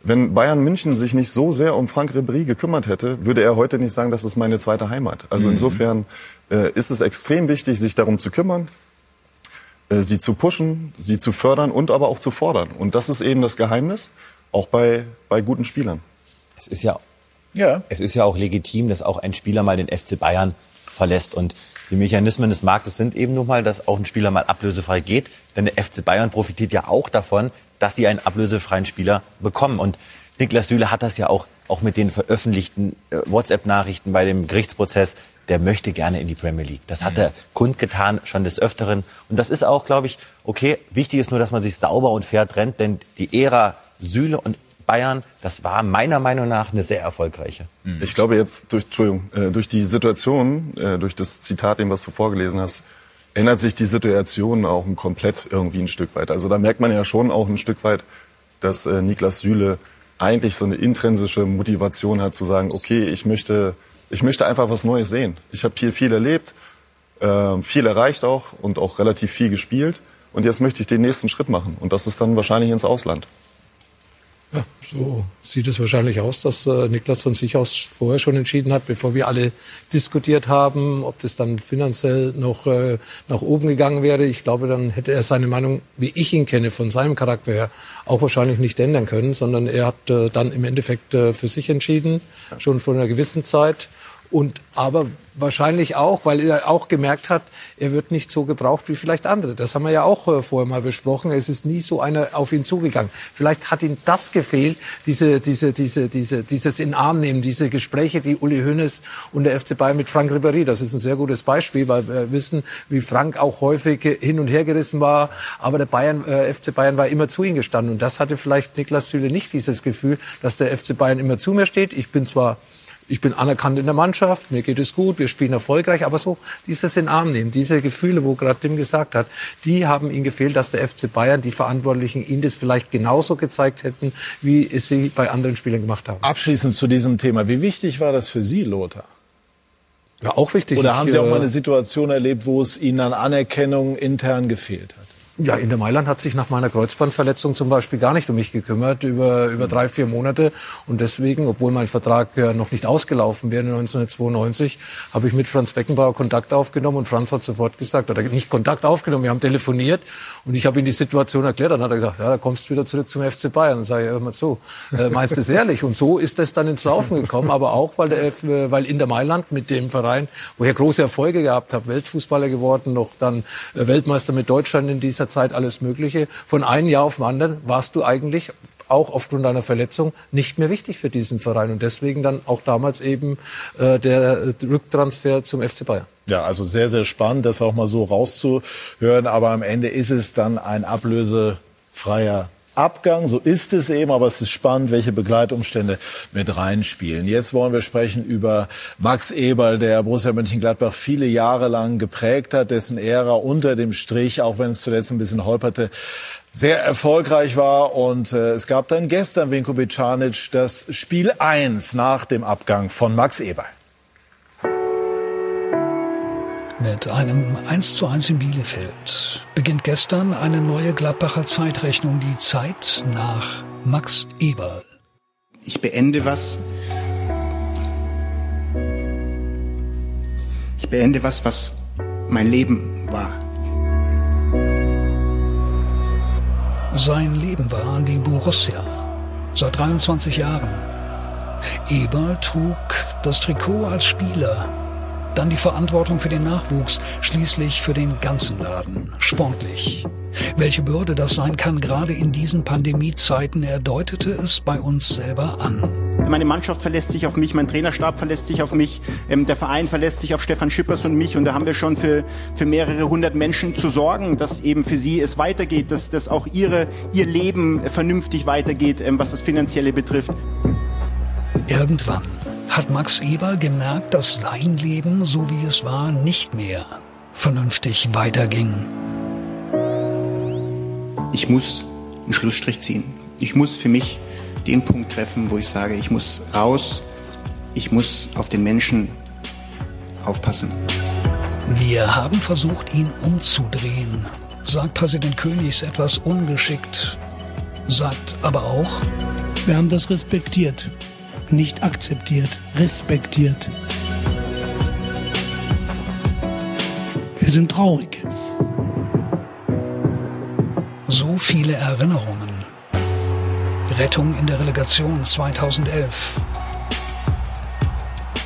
Wenn Bayern München sich nicht so sehr um Frank Ribery gekümmert hätte, würde er heute nicht sagen, das ist meine zweite Heimat. Also Mhm. insofern äh, ist es extrem wichtig, sich darum zu kümmern, äh, sie zu pushen, sie zu fördern und aber auch zu fordern. Und das ist eben das Geheimnis, auch bei, bei guten Spielern. Es ist ja, ja. es ist ja auch legitim, dass auch ein Spieler mal den FC Bayern verlässt. Und die Mechanismen des Marktes sind eben nun mal, dass auch ein Spieler mal ablösefrei geht. Denn der FC Bayern profitiert ja auch davon, dass sie einen ablösefreien Spieler bekommen. Und Niklas Süle hat das ja auch, auch mit den veröffentlichten äh, WhatsApp-Nachrichten bei dem Gerichtsprozess. Der möchte gerne in die Premier League. Das hat er kundgetan schon des Öfteren. Und das ist auch, glaube ich, okay. Wichtig ist nur, dass man sich sauber und fair trennt, denn die Ära Süle und Bayern, das war meiner Meinung nach eine sehr erfolgreiche. Ich glaube jetzt durch, Entschuldigung, äh, durch die Situation, äh, durch das Zitat, dem was du vorgelesen hast, ändert sich die Situation auch komplett irgendwie ein Stück weit. Also da merkt man ja schon auch ein Stück weit, dass äh, Niklas Süle eigentlich so eine intrinsische Motivation hat zu sagen, okay, ich möchte, ich möchte einfach was Neues sehen. Ich habe hier viel erlebt, äh, viel erreicht auch und auch relativ viel gespielt. Und jetzt möchte ich den nächsten Schritt machen. Und das ist dann wahrscheinlich ins Ausland. Ja, so sieht es wahrscheinlich aus, dass äh, Niklas von sich aus vorher schon entschieden hat, bevor wir alle diskutiert haben, ob das dann finanziell noch äh, nach oben gegangen wäre. Ich glaube, dann hätte er seine Meinung, wie ich ihn kenne, von seinem Charakter her, auch wahrscheinlich nicht ändern können, sondern er hat äh, dann im Endeffekt äh, für sich entschieden, schon vor einer gewissen Zeit. Und aber wahrscheinlich auch, weil er auch gemerkt hat, er wird nicht so gebraucht wie vielleicht andere. Das haben wir ja auch äh, vorher mal besprochen. Es ist nie so einer auf ihn zugegangen. Vielleicht hat ihm das gefehlt, diese, diese, diese, diese, dieses in Arm nehmen, diese Gespräche, die Uli Hoeneß und der FC Bayern mit Frank Ribéry. Das ist ein sehr gutes Beispiel, weil wir wissen, wie Frank auch häufig hin und her gerissen war. Aber der Bayern, äh, FC Bayern war immer zu ihm gestanden. Und das hatte vielleicht Niklas Süle nicht dieses Gefühl, dass der FC Bayern immer zu mir steht. Ich bin zwar ich bin anerkannt in der Mannschaft, mir geht es gut, wir spielen erfolgreich, aber so dieses in den Arm nehmen, diese Gefühle, wo gerade Tim gesagt hat, die haben ihm gefehlt, dass der FC Bayern, die Verantwortlichen, ihn das vielleicht genauso gezeigt hätten, wie es sie bei anderen Spielern gemacht haben. Abschließend zu diesem Thema. Wie wichtig war das für Sie, Lothar? Ja, auch wichtig. Oder haben Sie auch äh, mal eine Situation erlebt, wo es Ihnen an Anerkennung intern gefehlt hat? Ja, Inter Mailand hat sich nach meiner Kreuzbandverletzung zum Beispiel gar nicht um mich gekümmert, über, über drei, vier Monate. Und deswegen, obwohl mein Vertrag ja noch nicht ausgelaufen wäre 1992, habe ich mit Franz Beckenbauer Kontakt aufgenommen und Franz hat sofort gesagt, oder nicht Kontakt aufgenommen, wir haben telefoniert und ich habe ihm die Situation erklärt. Dann hat er gesagt, ja, da kommst du wieder zurück zum FC Bayern. Dann sage ich, mal zu, äh, meinst du es ehrlich? Und so ist es dann ins Laufen gekommen, aber auch, weil, der, F- äh, weil Inter Mailand mit dem Verein, wo ich ja große Erfolge gehabt habe, Weltfußballer geworden, noch dann äh, Weltmeister mit Deutschland in dieser Zeit, alles Mögliche. Von einem Jahr auf den anderen warst du eigentlich auch aufgrund deiner Verletzung nicht mehr wichtig für diesen Verein und deswegen dann auch damals eben äh, der Rücktransfer zum FC Bayern. Ja, also sehr, sehr spannend, das auch mal so rauszuhören. Aber am Ende ist es dann ein ablösefreier Abgang. So ist es eben, aber es ist spannend, welche Begleitumstände mit reinspielen. Jetzt wollen wir sprechen über Max Eberl, der Borussia Mönchengladbach viele Jahre lang geprägt hat, dessen Ära unter dem Strich, auch wenn es zuletzt ein bisschen holperte, sehr erfolgreich war. Und äh, es gab dann gestern, Vinko Bicanic, das Spiel 1 nach dem Abgang von Max Eberl. Mit einem 1 zu 1 in Bielefeld beginnt gestern eine neue Gladbacher Zeitrechnung, die Zeit nach Max Eberl. Ich beende was. Ich beende was, was mein Leben war. Sein Leben war die Borussia. Seit 23 Jahren. Eberl trug das Trikot als Spieler, dann die Verantwortung für den Nachwuchs, schließlich für den ganzen Laden, sportlich. Welche Bürde das sein kann, gerade in diesen Pandemiezeiten, er deutete es bei uns selber an. Meine Mannschaft verlässt sich auf mich, mein Trainerstab verlässt sich auf mich, ähm, der Verein verlässt sich auf Stefan Schippers und mich und da haben wir schon für, für mehrere hundert Menschen zu sorgen, dass eben für sie es weitergeht, dass, dass auch ihre, ihr Leben vernünftig weitergeht, ähm, was das Finanzielle betrifft. Irgendwann hat Max Eberl gemerkt, dass sein Leben, so wie es war, nicht mehr vernünftig weiterging. Ich muss einen Schlussstrich ziehen. Ich muss für mich den Punkt treffen, wo ich sage, ich muss raus, ich muss auf den Menschen aufpassen. Wir haben versucht, ihn umzudrehen, sagt Präsident Königs etwas ungeschickt, sagt aber auch, wir haben das respektiert, nicht akzeptiert, respektiert. Wir sind traurig. So viele Erinnerungen. Rettung in der Relegation 2011.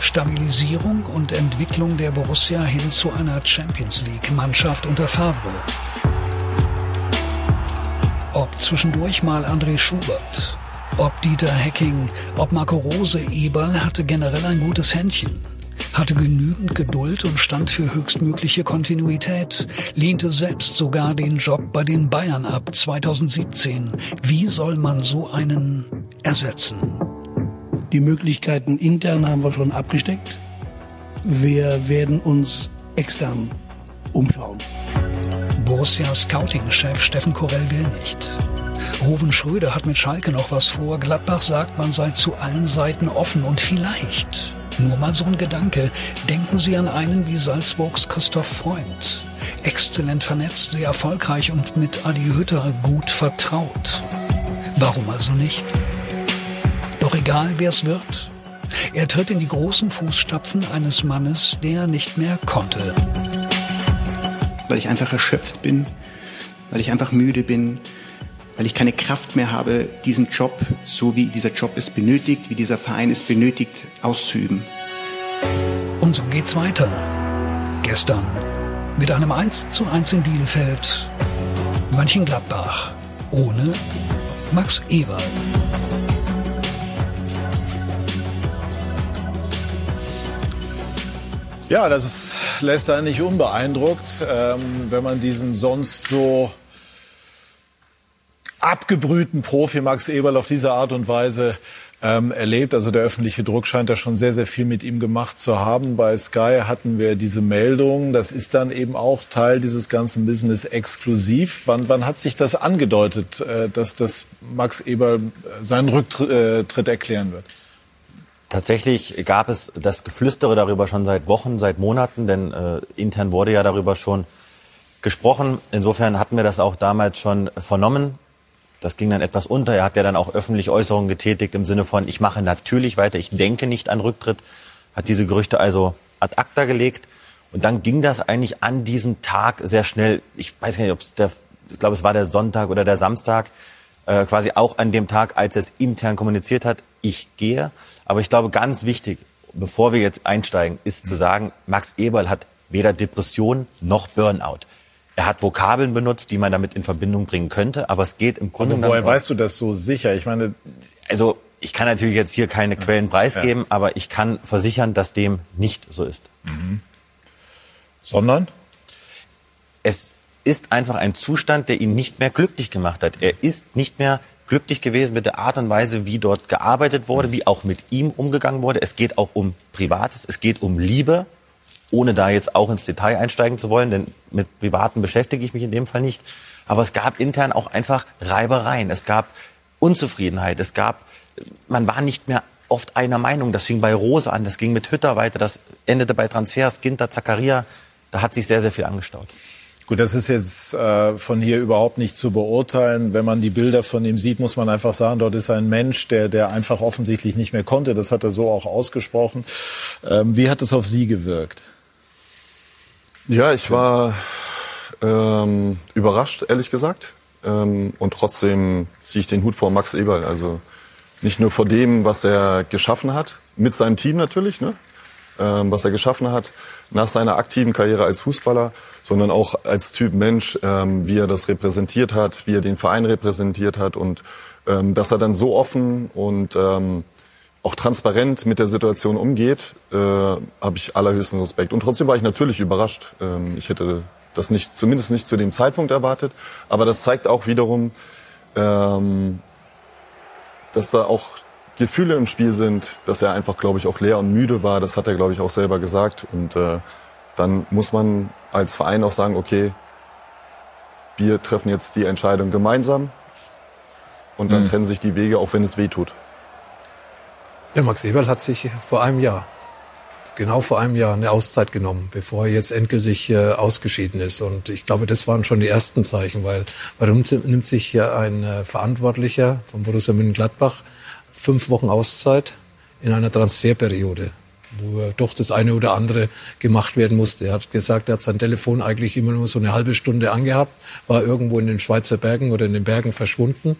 Stabilisierung und Entwicklung der Borussia hin zu einer Champions League-Mannschaft unter Favre. Ob zwischendurch mal André Schubert, ob Dieter Hecking, ob Marco Rose, Eberl hatte generell ein gutes Händchen, hatte genügend Geduld und stand für höchstmögliche Kontinuität, lehnte selbst sogar den Job bei den Bayern ab 2017. Wie soll man so einen ersetzen? Die Möglichkeiten intern haben wir schon abgesteckt. Wir werden uns extern umschauen. Borussia Scouting-Chef Steffen Korell will nicht. Ruven Schröder hat mit Schalke noch was vor. Gladbach sagt, man sei zu allen Seiten offen und vielleicht, nur mal so ein Gedanke, denken Sie an einen wie Salzburgs Christoph Freund. Exzellent vernetzt, sehr erfolgreich und mit Adi Hütter gut vertraut. Warum also nicht? Doch egal, wer es wird, er tritt in die großen Fußstapfen eines Mannes, der nicht mehr konnte. Weil ich einfach erschöpft bin, weil ich einfach müde bin, weil ich keine Kraft mehr habe, diesen Job, so wie dieser Job es benötigt, wie dieser Verein es benötigt, auszuüben. Und so geht's weiter. Gestern mit einem 1 zu 1 in Bielefeld, Mönchengladbach, ohne Max Eberl. Ja, das ist, lässt einen nicht unbeeindruckt, ähm, wenn man diesen sonst so abgebrühten Profi Max Eberl auf diese Art und Weise ähm, erlebt. Also der öffentliche Druck scheint da schon sehr, sehr viel mit ihm gemacht zu haben. Bei Sky hatten wir diese Meldung. Das ist dann eben auch Teil dieses ganzen Business exklusiv. Wann, wann hat sich das angedeutet, äh, dass, dass Max Eberl seinen Rücktritt erklären wird? Tatsächlich gab es das Geflüstere darüber schon seit Wochen, seit Monaten, denn äh, intern wurde ja darüber schon gesprochen. Insofern hatten wir das auch damals schon vernommen. Das ging dann etwas unter. Er hat ja dann auch öffentlich Äußerungen getätigt im Sinne von, ich mache natürlich weiter, ich denke nicht an Rücktritt, hat diese Gerüchte also ad acta gelegt. Und dann ging das eigentlich an diesem Tag sehr schnell. Ich weiß gar nicht, ob es der, ich glaube, es war der Sonntag oder der Samstag, äh, quasi auch an dem Tag, als er es intern kommuniziert hat, ich gehe. Aber ich glaube, ganz wichtig, bevor wir jetzt einsteigen, ist zu sagen, Max Eberl hat weder Depression noch Burnout. Er hat Vokabeln benutzt, die man damit in Verbindung bringen könnte, aber es geht im Grunde genommen. Woher weißt du das so sicher? Ich meine, also ich kann natürlich jetzt hier keine Quellen preisgeben, ja. aber ich kann versichern, dass dem nicht so ist. Mhm. Sondern? Es ist einfach ein Zustand, der ihn nicht mehr glücklich gemacht hat. Er ist nicht mehr glücklich gewesen mit der Art und Weise, wie dort gearbeitet wurde, wie auch mit ihm umgegangen wurde. Es geht auch um Privates, es geht um Liebe, ohne da jetzt auch ins Detail einsteigen zu wollen, denn mit Privaten beschäftige ich mich in dem Fall nicht. Aber es gab intern auch einfach Reibereien. Es gab Unzufriedenheit. Es gab, man war nicht mehr oft einer Meinung. Das fing bei Rose an, das ging mit Hütter weiter, das endete bei Transfers, Ginter, Zakaria. Da hat sich sehr, sehr viel angestaut. Gut, das ist jetzt äh, von hier überhaupt nicht zu beurteilen. Wenn man die Bilder von ihm sieht, muss man einfach sagen, dort ist ein Mensch, der, der einfach offensichtlich nicht mehr konnte. Das hat er so auch ausgesprochen. Ähm, wie hat es auf Sie gewirkt? Ja, ich war ähm, überrascht, ehrlich gesagt. Ähm, und trotzdem ziehe ich den Hut vor Max Eberl. Also nicht nur vor dem, was er geschaffen hat, mit seinem Team natürlich, ne? ähm, was er geschaffen hat nach seiner aktiven Karriere als Fußballer, sondern auch als Typ Mensch, ähm, wie er das repräsentiert hat, wie er den Verein repräsentiert hat und ähm, dass er dann so offen und ähm, auch transparent mit der Situation umgeht, äh, habe ich allerhöchsten Respekt. Und trotzdem war ich natürlich überrascht. Ähm, ich hätte das nicht, zumindest nicht zu dem Zeitpunkt erwartet. Aber das zeigt auch wiederum, ähm, dass er auch Gefühle im Spiel sind, dass er einfach, glaube ich, auch leer und müde war. Das hat er, glaube ich, auch selber gesagt. Und äh, dann muss man als Verein auch sagen, okay, wir treffen jetzt die Entscheidung gemeinsam und dann Mhm. trennen sich die Wege, auch wenn es weh tut. Ja, Max Eberl hat sich vor einem Jahr, genau vor einem Jahr, eine Auszeit genommen, bevor er jetzt endgültig äh, ausgeschieden ist. Und ich glaube, das waren schon die ersten Zeichen, weil warum nimmt sich hier ein äh, Verantwortlicher von Borussia Mönchengladbach fünf Wochen Auszeit in einer Transferperiode? wo doch das eine oder andere gemacht werden musste. Er hat gesagt, er hat sein Telefon eigentlich immer nur so eine halbe Stunde angehabt, war irgendwo in den Schweizer Bergen oder in den Bergen verschwunden.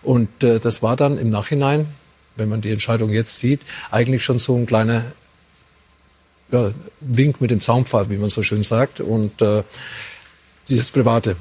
Und äh, das war dann im Nachhinein, wenn man die Entscheidung jetzt sieht, eigentlich schon so ein kleiner ja, Wink mit dem Zaunpfahl, wie man so schön sagt. Und äh, dieses Private.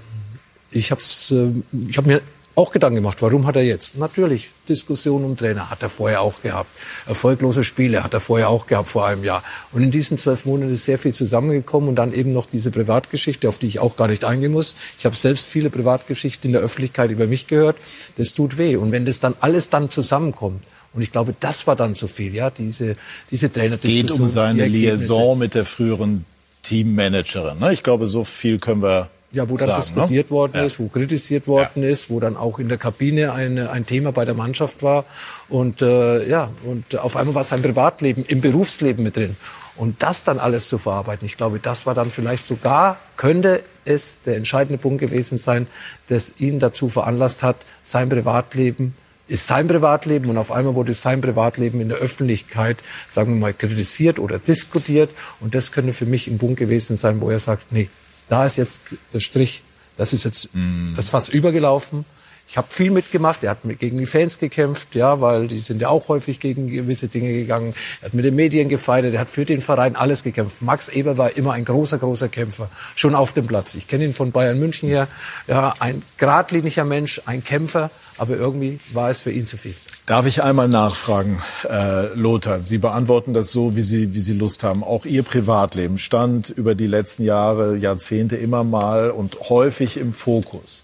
Ich habe äh, hab mir auch Gedanken gemacht, warum hat er jetzt? Natürlich, Diskussion um Trainer hat er vorher auch gehabt. Erfolglose Spiele hat er vorher auch gehabt vor einem Jahr. Und in diesen zwölf Monaten ist sehr viel zusammengekommen und dann eben noch diese Privatgeschichte, auf die ich auch gar nicht eingehen muss. Ich habe selbst viele Privatgeschichten in der Öffentlichkeit über mich gehört. Das tut weh. Und wenn das dann alles dann zusammenkommt, und ich glaube, das war dann zu viel, ja, diese, diese Es Trainerdiskussion. geht um seine. Liaison mit der früheren Teammanagerin. Ne? Ich glaube, so viel können wir Ja, wo dann sagen, diskutiert ne? worden Ja. ist, wo kritisiert worden ist, wo dann auch in der Kabine ein, ein Thema bei der Mannschaft war. Und äh, ja, und auf einmal war sein Privatleben im Berufsleben mit drin. Und das dann alles zu verarbeiten, ich glaube, das war dann vielleicht sogar, könnte es der entscheidende Punkt gewesen sein, das ihn dazu veranlasst hat, sein Privatleben ist sein Privatleben und auf einmal wurde sein Privatleben in der Öffentlichkeit, sagen wir mal, kritisiert oder diskutiert. Und das könnte für mich ein Punkt gewesen sein, wo er sagt, nee, da ist jetzt der Strich, das ist jetzt das Fass übergelaufen. Ich habe viel mitgemacht. Er hat mit, gegen die Fans gekämpft, ja, weil die sind ja auch häufig gegen gewisse Dinge gegangen. Er hat mit den Medien gefeiert, er hat für den Verein alles gekämpft. Max Eber war immer ein großer, großer Kämpfer, schon auf dem Platz. Ich kenne ihn von Bayern München her. Ja, ein geradliniger Mensch, ein Kämpfer, aber irgendwie war es für ihn zu viel. Darf ich einmal nachfragen, äh, Lothar? Sie beantworten das so, wie Sie, wie Sie Lust haben. Auch Ihr Privatleben stand über die letzten Jahre, Jahrzehnte immer mal und häufig im Fokus.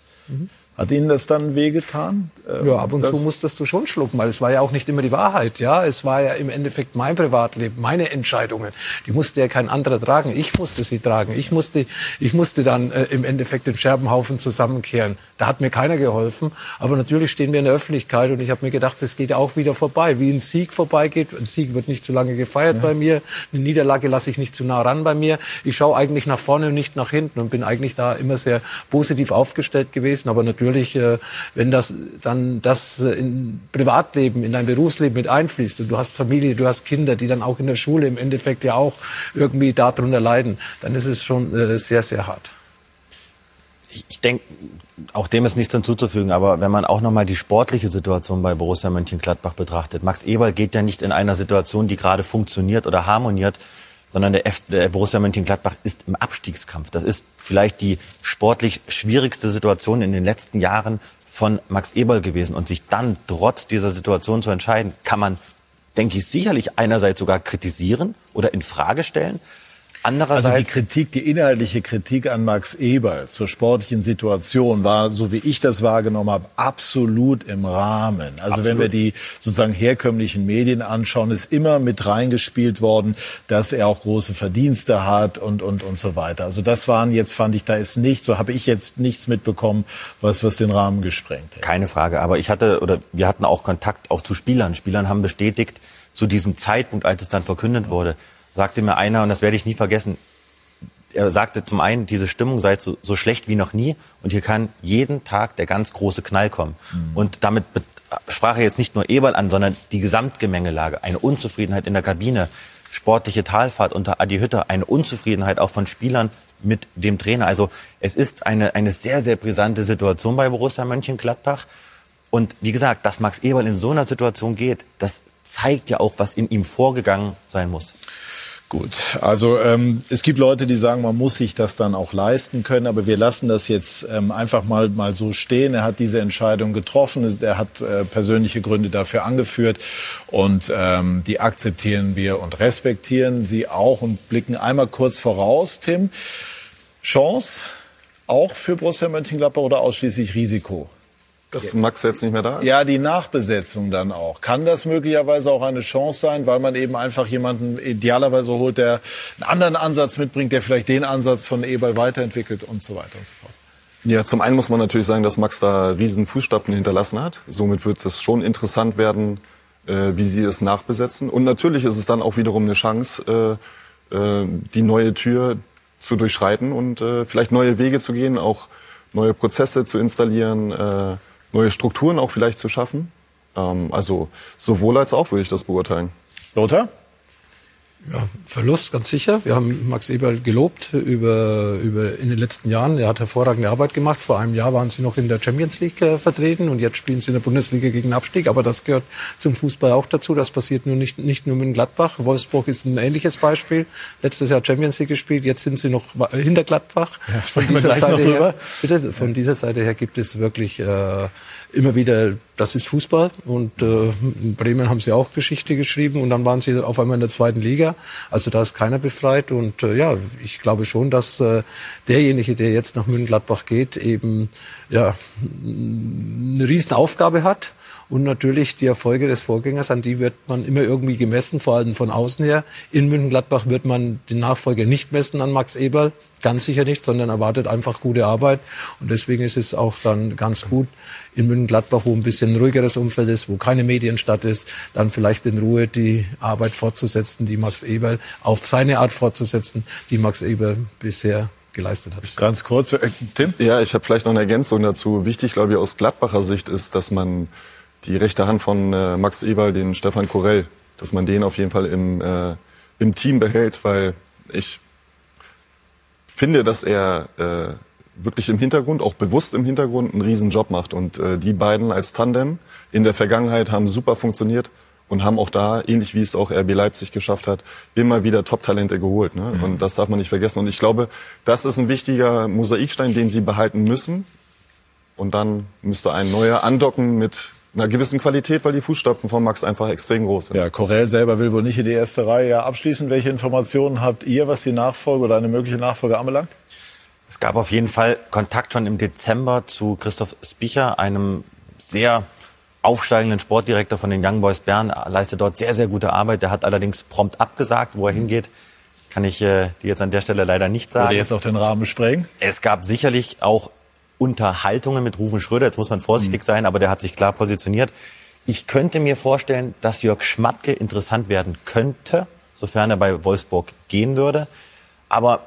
Hat Ihnen das dann wehgetan? Ähm, Ja, ab und zu musstest du schon schlucken, weil es war ja auch nicht immer die Wahrheit. Ja, es war ja im Endeffekt mein Privatleben, meine Entscheidungen. Die musste ja kein anderer tragen. Ich musste sie tragen. Ich musste, ich musste dann äh, im Endeffekt den Scherbenhaufen zusammenkehren. Da hat mir keiner geholfen. Aber natürlich stehen wir in der Öffentlichkeit und ich habe mir gedacht, das geht auch wieder vorbei. Wie ein Sieg vorbeigeht. Ein Sieg wird nicht zu lange gefeiert bei mir. Eine Niederlage lasse ich nicht zu nah ran bei mir. Ich schaue eigentlich nach vorne und nicht nach hinten und bin eigentlich da immer sehr positiv aufgestellt gewesen. Aber natürlich, äh, wenn das dann das äh, in Privatleben, in dein Berufsleben mit einfließt und du hast Familie, du hast Kinder, die dann auch in der Schule im Endeffekt ja auch irgendwie darunter leiden, dann ist es schon äh, sehr, sehr hart. ich, ich denke, auch dem ist nichts hinzuzufügen, aber wenn man auch nochmal die sportliche Situation bei Borussia Mönchengladbach betrachtet, Max Eberl geht ja nicht in einer Situation, die gerade funktioniert oder harmoniert, sondern der, F der Borussia Mönchengladbach ist im Abstiegskampf. Das ist vielleicht die sportlich schwierigste Situation in den letzten Jahren von Max Eberl gewesen. Und sich dann trotz dieser Situation zu entscheiden, kann man, denke ich, sicherlich einerseits sogar kritisieren oder in Frage stellen. Andererseits Also die Kritik, die inhaltliche Kritik an Max Eberl zur sportlichen Situation war, so wie ich das wahrgenommen habe, absolut im Rahmen. Also wenn Absolut. wir die sozusagen herkömmlichen Medien anschauen, ist immer mit reingespielt worden, dass er auch große Verdienste hat und, und, und so weiter. Also das waren jetzt, fand ich, da ist nichts, so habe ich jetzt nichts mitbekommen, was, was den Rahmen gesprengt hätte. Keine Frage, aber ich hatte oder wir hatten auch Kontakt auch zu Spielern. Spielern haben bestätigt, zu diesem Zeitpunkt, als es dann verkündet wurde, sagte mir einer, und das werde ich nie vergessen, er sagte zum einen, diese Stimmung sei so, so schlecht wie noch nie und hier kann jeden Tag der ganz große Knall kommen. Und damit sprach er jetzt nicht nur Eberl an, sondern die Gesamtgemengelage, eine Unzufriedenheit in der Kabine, sportliche Talfahrt unter Adi Hütter, eine Unzufriedenheit auch von Spielern mit dem Trainer. Also es ist eine, eine sehr, sehr brisante Situation bei Borussia Mönchengladbach. Und wie gesagt, dass Max Eberl in so einer Situation geht, das zeigt ja auch, was in ihm vorgegangen sein muss. Gut, also ähm, es gibt Leute, die sagen, man muss sich das dann auch leisten können, aber wir lassen das jetzt ähm, einfach mal mal so stehen. Er hat diese Entscheidung getroffen, er hat äh, persönliche Gründe dafür angeführt und ähm, die akzeptieren wir und respektieren sie auch und blicken einmal kurz voraus, Tim. Chance auch für Borussia Mönchengladbach oder ausschließlich Risiko? Dass Max jetzt nicht mehr da ist? Ja, die Nachbesetzung dann auch. Kann das möglicherweise auch eine Chance sein, weil man eben einfach jemanden idealerweise holt, der einen anderen Ansatz mitbringt, der vielleicht den Ansatz von Eberl weiterentwickelt und so weiter und so fort? Ja, zum einen muss man natürlich sagen, dass Max da riesen Fußstapfen hinterlassen hat. Somit wird es schon interessant werden, äh, wie sie es nachbesetzen. Und natürlich ist es dann auch wiederum eine Chance, äh, äh, die neue Tür zu durchschreiten und äh, vielleicht neue Wege zu gehen, auch neue Prozesse zu installieren, äh, neue Strukturen auch vielleicht zu schaffen. Ähm, also sowohl als auch würde ich das beurteilen. Lothar? Ja, Verlust, ganz sicher. Wir haben Max Eberl gelobt über, über in den letzten Jahren. Er hat hervorragende Arbeit gemacht. Vor einem Jahr waren sie noch in der Champions League äh, vertreten und jetzt spielen sie in der Bundesliga gegen Abstieg. Aber das gehört zum Fußball auch dazu. Das passiert nur nicht, nicht nur mit Gladbach. Wolfsburg ist ein ähnliches Beispiel. Letztes Jahr Champions League gespielt. Jetzt sind sie noch hinter Gladbach. Ja, von dieser Seite her, bitte, von dieser Seite her gibt es wirklich äh, immer wieder, das ist Fußball. Und äh, in Bremen haben sie auch Geschichte geschrieben und dann waren sie auf einmal in der zweiten Liga. Also da ist keiner befreit. Und äh, ja, ich glaube schon, dass äh, derjenige, der jetzt nach München-Gladbach geht, eben ja eine Riesenaufgabe hat. Und natürlich die Erfolge des Vorgängers, an die wird man immer irgendwie gemessen, vor allem von außen her. In München-Gladbach wird man den Nachfolger nicht messen an Max Eberl, ganz sicher nicht, sondern erwartet einfach gute Arbeit. Und deswegen ist es auch dann ganz gut, in München-Gladbach, wo ein bisschen ruhigeres Umfeld ist, wo keine Medienstadt ist, dann vielleicht in Ruhe die Arbeit fortzusetzen, die Max Eberl auf seine Art fortzusetzen, die Max Eberl bisher geleistet hat. Ganz kurz, äh, Tim? Ja, ich habe vielleicht noch eine Ergänzung dazu. Wichtig, glaube ich, aus Gladbacher Sicht ist, dass man die rechte Hand von äh, Max Eberl, den Stefan Korell, dass man den auf jeden Fall im, äh, im Team behält, weil ich finde, dass er äh, wirklich im Hintergrund, auch bewusst im Hintergrund, einen riesen Job macht. Und äh, die beiden als Tandem in der Vergangenheit haben super funktioniert und haben auch da, ähnlich wie es auch RB Leipzig geschafft hat, immer wieder Top-Talente geholt. Ne? Mhm. Und das darf man nicht vergessen. Und ich glaube, das ist ein wichtiger Mosaikstein, den sie behalten müssen. Und dann müsste ein neuer andocken mit einer gewissen Qualität, weil die Fußstapfen von Max einfach extrem groß sind. Ja, Corell selber will wohl nicht in die erste Reihe. Ja, abschließend, welche Informationen habt ihr, was die Nachfolge oder eine mögliche Nachfolge anbelangt? Es gab auf jeden Fall Kontakt schon im Dezember zu Christoph Spicher, einem sehr aufsteigenden Sportdirektor von den Young Boys Bern. Er leistet dort sehr, sehr gute Arbeit. Der hat allerdings prompt abgesagt, wo er hingeht. Kann ich äh, die jetzt an der Stelle leider nicht sagen. Würde jetzt auch den Rahmen sprengen? Es gab sicherlich auch Unterhaltungen mit Rufen Schröder. Jetzt muss man vorsichtig Mhm. sein, aber der hat sich klar positioniert. Ich könnte mir vorstellen, dass Jörg Schmatke interessant werden könnte, sofern er bei Wolfsburg gehen würde. Aber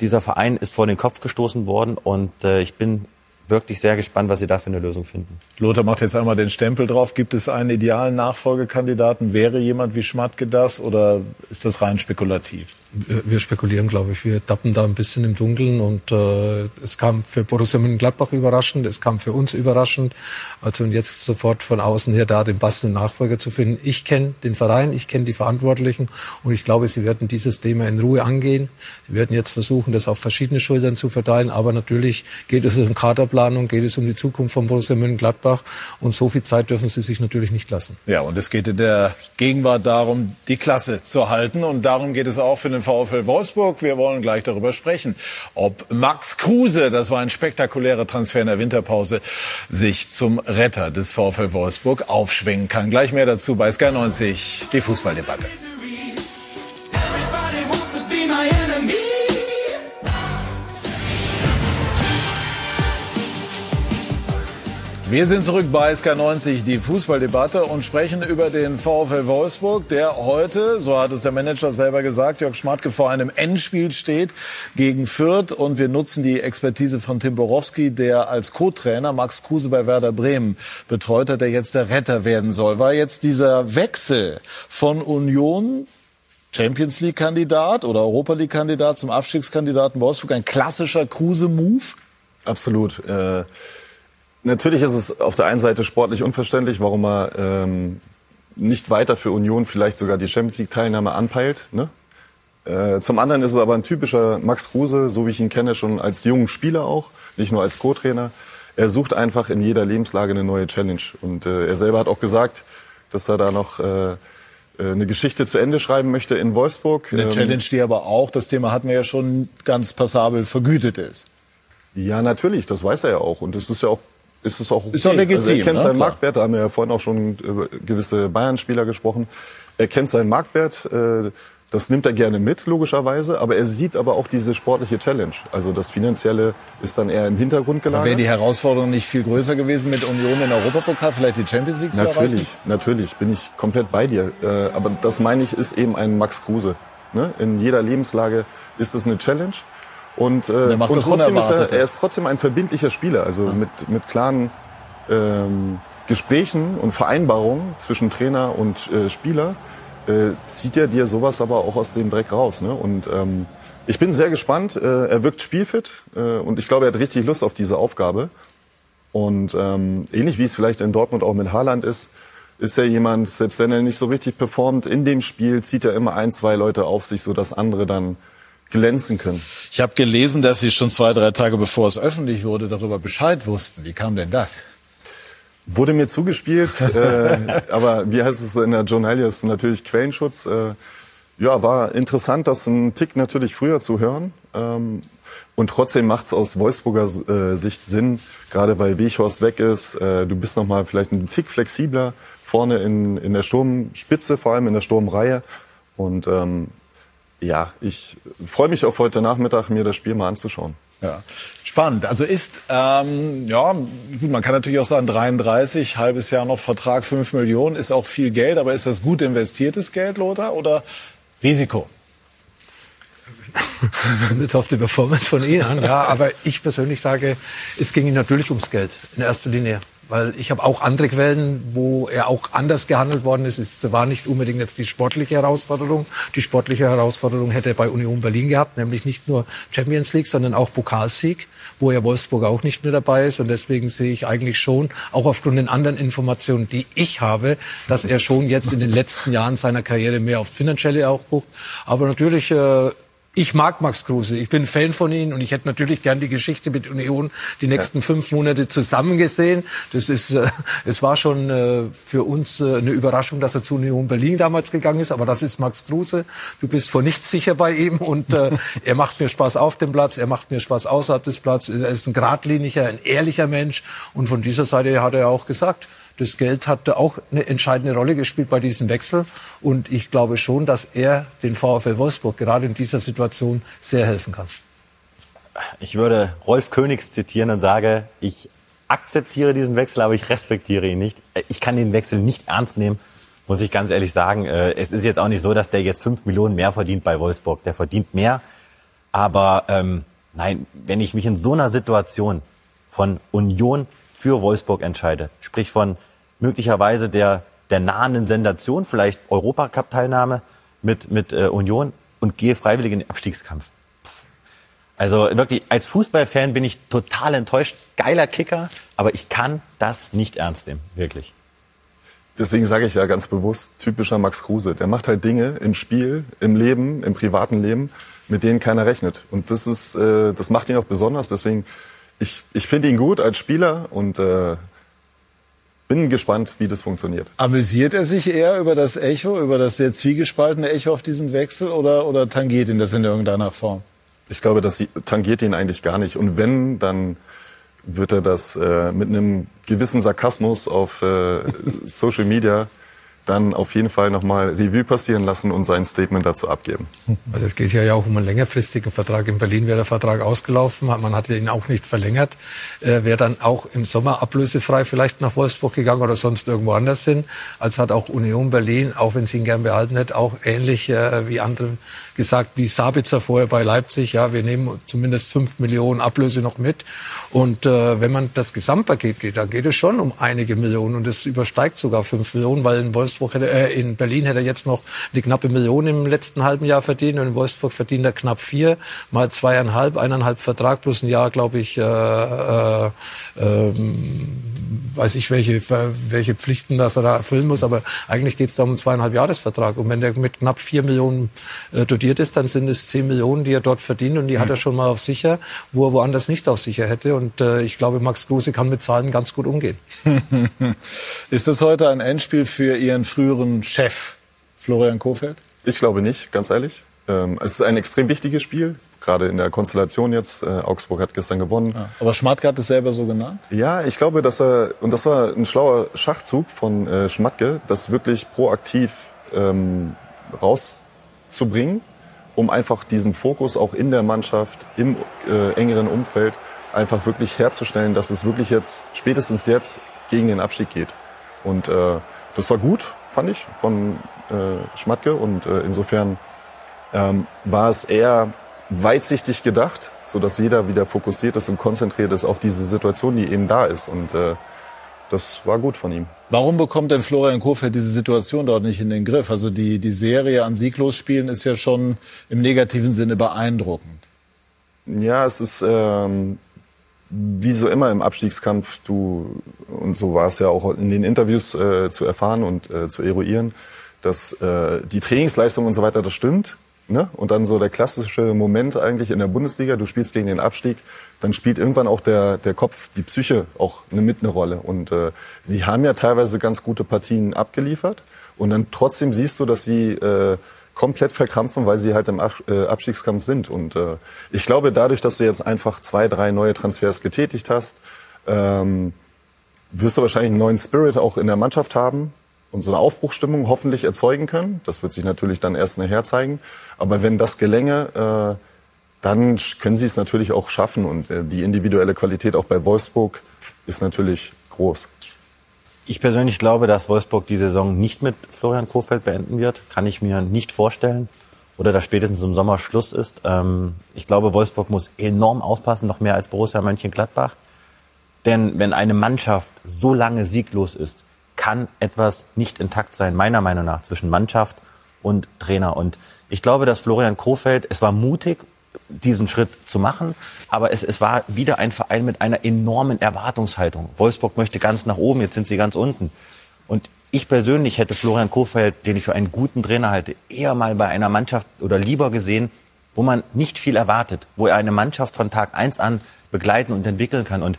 dieser Verein ist vor den Kopf gestoßen worden und äh, ich bin wirklich sehr gespannt, was sie da für eine Lösung finden. Lothar macht jetzt einmal den Stempel drauf. Gibt es einen idealen Nachfolgekandidaten? Wäre jemand wie Schmatke das oder ist das rein spekulativ? Wir spekulieren, glaube ich. Wir tappen da ein bisschen im Dunkeln und äh, es kam für Borussia Mönchengladbach überraschend, es kam für uns überraschend. Also und jetzt sofort von außen her da den passenden Nachfolger zu finden. Ich kenne den Verein, ich kenne die Verantwortlichen und ich glaube, sie werden dieses Thema in Ruhe angehen. Sie werden jetzt versuchen, das auf verschiedene Schultern zu verteilen, aber natürlich geht es um Kaderplanung, geht es um die Zukunft von Borussia Mönchengladbach und so viel Zeit dürfen sie sich natürlich nicht lassen. Ja, und es geht in der Gegenwart darum, die Klasse zu halten. Und darum geht es auch für den VfL Wolfsburg. Wir wollen gleich darüber sprechen, ob Max Kruse, das war ein spektakulärer Transfer in der Winterpause, sich zum Retter des VfL Wolfsburg aufschwingen kann. Gleich mehr dazu bei Sky 90, die Fußballdebatte. Wir sind zurück bei SK90, die Fußballdebatte und sprechen über den VfL Wolfsburg, der heute, so hat es der Manager selber gesagt, Jörg Schmatke vor einem Endspiel steht gegen Fürth und wir nutzen die Expertise von Tim Borowski, der als Co-Trainer Max Kruse bei Werder Bremen betreut hat, der jetzt der Retter werden soll. War jetzt dieser Wechsel von Union Champions League Kandidat oder Europa League Kandidat zum Abstiegskandidaten Wolfsburg ein klassischer Kruse-Move? Absolut. Äh, natürlich ist es auf der einen Seite sportlich unverständlich, warum er ähm, nicht weiter für Union vielleicht sogar die Champions League Teilnahme anpeilt. Ne? Äh, zum anderen ist es aber ein typischer Max Kruse, so wie ich ihn kenne, schon als jungen Spieler auch, nicht nur als Co-Trainer. Er sucht einfach in jeder Lebenslage eine neue Challenge. Und äh, er selber hat auch gesagt, dass er da noch äh, eine Geschichte zu Ende schreiben möchte in Wolfsburg. Eine Ähm, Challenge, die aber auch, das Thema hatten wir ja schon, ganz passabel vergütet ist. Ja, natürlich, das weiß er ja auch. Und es ist ja auch ist es auch okay. Ist auch legitim, Also er kennt ne? seinen Klar. Marktwert, da haben wir ja vorhin auch schon über gewisse Bayern-Spieler gesprochen. Er kennt seinen Marktwert, äh, das nimmt er gerne mit, logischerweise, aber er sieht aber auch diese sportliche Challenge. Also das Finanzielle ist dann eher im Hintergrund gelagert. Wäre die Herausforderung nicht viel größer gewesen mit Union in Europapokal, vielleicht die Champions League zu erreichen? Natürlich, natürlich, bin ich komplett bei dir. Äh, aber das meine ich, ist eben ein Max Kruse. Ne? In jeder Lebenslage ist es eine Challenge. Und, äh, und trotzdem ist er, er ist trotzdem ein verbindlicher Spieler. Also mit, mit klaren ähm, Gesprächen und Vereinbarungen zwischen Trainer und äh, Spieler äh, zieht er dir sowas aber auch aus dem Dreck raus. Ne? Und ähm, ich bin sehr gespannt. Äh, er wirkt spielfit äh, und ich glaube, er hat richtig Lust auf diese Aufgabe. Und ähm, ähnlich wie es vielleicht in Dortmund auch mit Haaland ist, ist er jemand, selbst wenn er nicht so richtig performt, in dem Spiel zieht er immer ein, zwei Leute auf sich, sodass andere dann glänzen können. Ich habe gelesen, dass Sie schon zwei, drei Tage bevor es öffentlich wurde, darüber Bescheid wussten. Wie kam denn das? Wurde mir zugespielt, äh, aber wie heißt es in der Journalias natürlich Quellenschutz. Äh, ja, war interessant, das einen Tick natürlich früher zu hören. Ähm, und trotzdem macht es aus Wolfsburger äh, Sicht Sinn, gerade weil Weghorst weg ist. Äh, du bist noch mal vielleicht einen Tick flexibler vorne in, in der Sturmspitze, vor allem in der Sturmreihe. Und ähm, ja, ich freue mich auf heute Nachmittag, mir das Spiel mal anzuschauen. Ja. Spannend. Also ist, ähm, ja, gut, man kann natürlich auch sagen, 33, halbes Jahr noch Vertrag, 5 Millionen, ist auch viel Geld, aber ist das gut investiertes Geld, Lothar, oder Risiko? kommt jetzt auf die Performance von Ihnen an. Ja, aber ich persönlich sage, es ging ihm natürlich ums Geld in erster Linie. Weil ich habe auch andere Quellen, wo er auch anders gehandelt worden ist. Es war nicht unbedingt jetzt die sportliche Herausforderung. Die sportliche Herausforderung hätte er bei Union Berlin gehabt, nämlich nicht nur Champions League, sondern auch Pokalsieg, wo ja Wolfsburg auch nicht mehr dabei ist. Und deswegen sehe ich eigentlich schon, auch aufgrund den anderen Informationen, die ich habe, dass er schon jetzt in den letzten Jahren seiner Karriere mehr aufs Finanzielle auch guckt. Aber natürlich äh, ich mag Max Kruse, ich bin Fan von ihm und ich hätte natürlich gern die Geschichte mit Union die nächsten fünf Monate zusammen gesehen. Das ist, äh, es war schon äh, für uns äh, eine Überraschung, dass er zu Union Berlin damals gegangen ist, aber das ist Max Kruse. Du bist vor nichts sicher bei ihm und äh, er macht mir Spaß auf dem Platz, er macht mir Spaß außerhalb des Platzes. Er ist ein geradliniger, ein ehrlicher Mensch und von dieser Seite hat er auch gesagt, das Geld hat auch eine entscheidende Rolle gespielt bei diesem Wechsel. Und ich glaube schon, dass er den VfL Wolfsburg gerade in dieser Situation sehr helfen kann. Ich würde Rolf Königs zitieren und sage, ich akzeptiere diesen Wechsel, aber ich respektiere ihn nicht. Ich kann den Wechsel nicht ernst nehmen, muss ich ganz ehrlich sagen. Äh, Es ist jetzt auch nicht so, dass der jetzt fünf Millionen mehr verdient bei Wolfsburg. Der verdient mehr. Aber ähm, nein, wenn ich mich in so einer Situation von Union für Wolfsburg entscheide, sprich von möglicherweise der, der nahenden Sensation, vielleicht Europacup-Teilnahme mit, mit äh, Union und gehe freiwillig in den Abstiegskampf. Also wirklich, als Fußballfan bin ich total enttäuscht. Geiler Kicker, aber ich kann das nicht ernst nehmen, wirklich. Deswegen sage ich ja ganz bewusst, typischer Max Kruse. Der macht halt Dinge im Spiel, im Leben, im privaten Leben, mit denen keiner rechnet. Und das ist, äh, das macht ihn auch besonders. Deswegen, ich, ich finde ihn gut als Spieler und äh, bin gespannt, wie das funktioniert. Amüsiert er sich eher über das Echo, über das sehr zwiegespaltene Echo auf diesen Wechsel oder, oder tangiert ihn das in irgendeiner Form? Ich glaube, das tangiert ihn eigentlich gar nicht. Und wenn, dann wird er das äh, mit einem gewissen Sarkasmus auf äh, Social Media dann auf jeden Fall nochmal Revue passieren lassen und sein Statement dazu abgeben. Also es geht ja auch um einen längerfristigen Vertrag. In Berlin wäre der Vertrag ausgelaufen, man hatte ihn auch nicht verlängert. Er wäre dann auch im Sommer ablösefrei vielleicht nach Wolfsburg gegangen oder sonst irgendwo anders hin. Als hat auch Union Berlin, auch wenn sie ihn gern behalten hätte, auch ähnlich äh, wie andere gesagt, wie Sabitzer vorher bei Leipzig. Ja, wir nehmen zumindest fünf Millionen Ablöse noch mit. Und äh, wenn man das Gesamtpaket geht, dann geht es schon um einige Millionen und es übersteigt sogar fünf Millionen, weil in Wolfsburg hätte, äh, in Berlin hätte er jetzt noch eine knappe Million im letzten halben Jahr verdient und in Wolfsburg verdient er knapp vier, mal zweieinhalb, eineinhalb Vertrag plus ein Jahr, glaube ich, äh, äh, ähm, weiß ich, welche, welche Pflichten das er da erfüllen muss, aber eigentlich geht es da um einen zweieinhalb Jahresvertrag. Und wenn der mit knapp vier Millionen äh, dotiert ist, dann sind es zehn Millionen, die er dort verdient und die hat er schon mal auf sicher, wo er woanders nicht auf sicher hätte. Und äh, ich glaube, Max Kruse kann mit Zahlen ganz gut umgehen. Ist das heute ein Endspiel für Ihren früheren Chef, Florian Kofeld? Ich glaube nicht, ganz ehrlich. Ähm, es ist ein extrem wichtiges Spiel, gerade in der Konstellation jetzt. Äh, Augsburg hat gestern gewonnen. Ja. Aber Schmatke hat es selber so genannt? Ja, ich glaube, dass er, und das war ein schlauer Schachzug von äh, Schmatke, das wirklich proaktiv ähm, rauszubringen, um einfach diesen Fokus auch in der Mannschaft, im äh, engeren Umfeld, einfach wirklich herzustellen, dass es wirklich jetzt, spätestens jetzt, gegen den Abstieg geht. Und äh, das war gut, fand ich, von äh, Schmatke. Und äh, insofern ähm, war es eher weitsichtig gedacht, so dass jeder wieder fokussiert ist und konzentriert ist auf diese Situation, die eben da ist. Und äh, das war gut von ihm. Warum bekommt denn Florian Kohfeldt diese Situation dort nicht in den Griff? Also die, die Serie an sieglos spielen ist ja schon im negativen Sinne beeindruckend. Ja, es ist ähm, wie so immer im Abstiegskampf, du, und so war es ja auch in den Interviews äh, zu erfahren und äh, zu eruieren, dass äh, die Trainingsleistung und so weiter, das stimmt. Ne? Und dann so der klassische Moment eigentlich in der Bundesliga, du spielst gegen den Abstieg, dann spielt irgendwann auch der, der Kopf, die Psyche auch eine, mit eine Rolle. Und äh, sie haben ja teilweise ganz gute Partien abgeliefert. Und dann trotzdem siehst du, dass sie äh, komplett verkrampfen, weil sie halt im äh, Abstiegskampf sind. Und äh, ich glaube, dadurch, dass du jetzt einfach zwei, drei neue Transfers getätigt hast, ähm, wirst du wahrscheinlich einen neuen Spirit auch in der Mannschaft haben und so eine Aufbruchstimmung hoffentlich erzeugen können. Das wird sich natürlich dann erst nachher zeigen. Aber wenn das gelänge, äh, dann können sie es natürlich auch schaffen. Und äh, die individuelle Qualität auch bei Wolfsburg ist natürlich groß. Ich persönlich glaube, dass Wolfsburg die Saison nicht mit Florian Kohfeldt beenden wird. Kann ich mir nicht vorstellen. Oder dass spätestens im Sommer Schluss ist. Ähm, ich glaube, Wolfsburg muss enorm aufpassen, noch mehr als Borussia Mönchengladbach. Denn wenn eine Mannschaft so lange sieglos ist, kann etwas nicht intakt sein, meiner Meinung nach, zwischen Mannschaft und Trainer. Und ich glaube, dass Florian Kohfeldt, es war mutig, diesen Schritt zu machen. Aber es, es war wieder ein Verein mit einer enormen Erwartungshaltung. Wolfsburg möchte ganz nach oben, jetzt sind sie ganz unten. Und ich persönlich hätte Florian Kohfeldt, den ich für einen guten Trainer halte, eher mal bei einer Mannschaft oder lieber gesehen, wo man nicht viel erwartet, wo er eine Mannschaft von Tag eins an begleiten und entwickeln kann. Und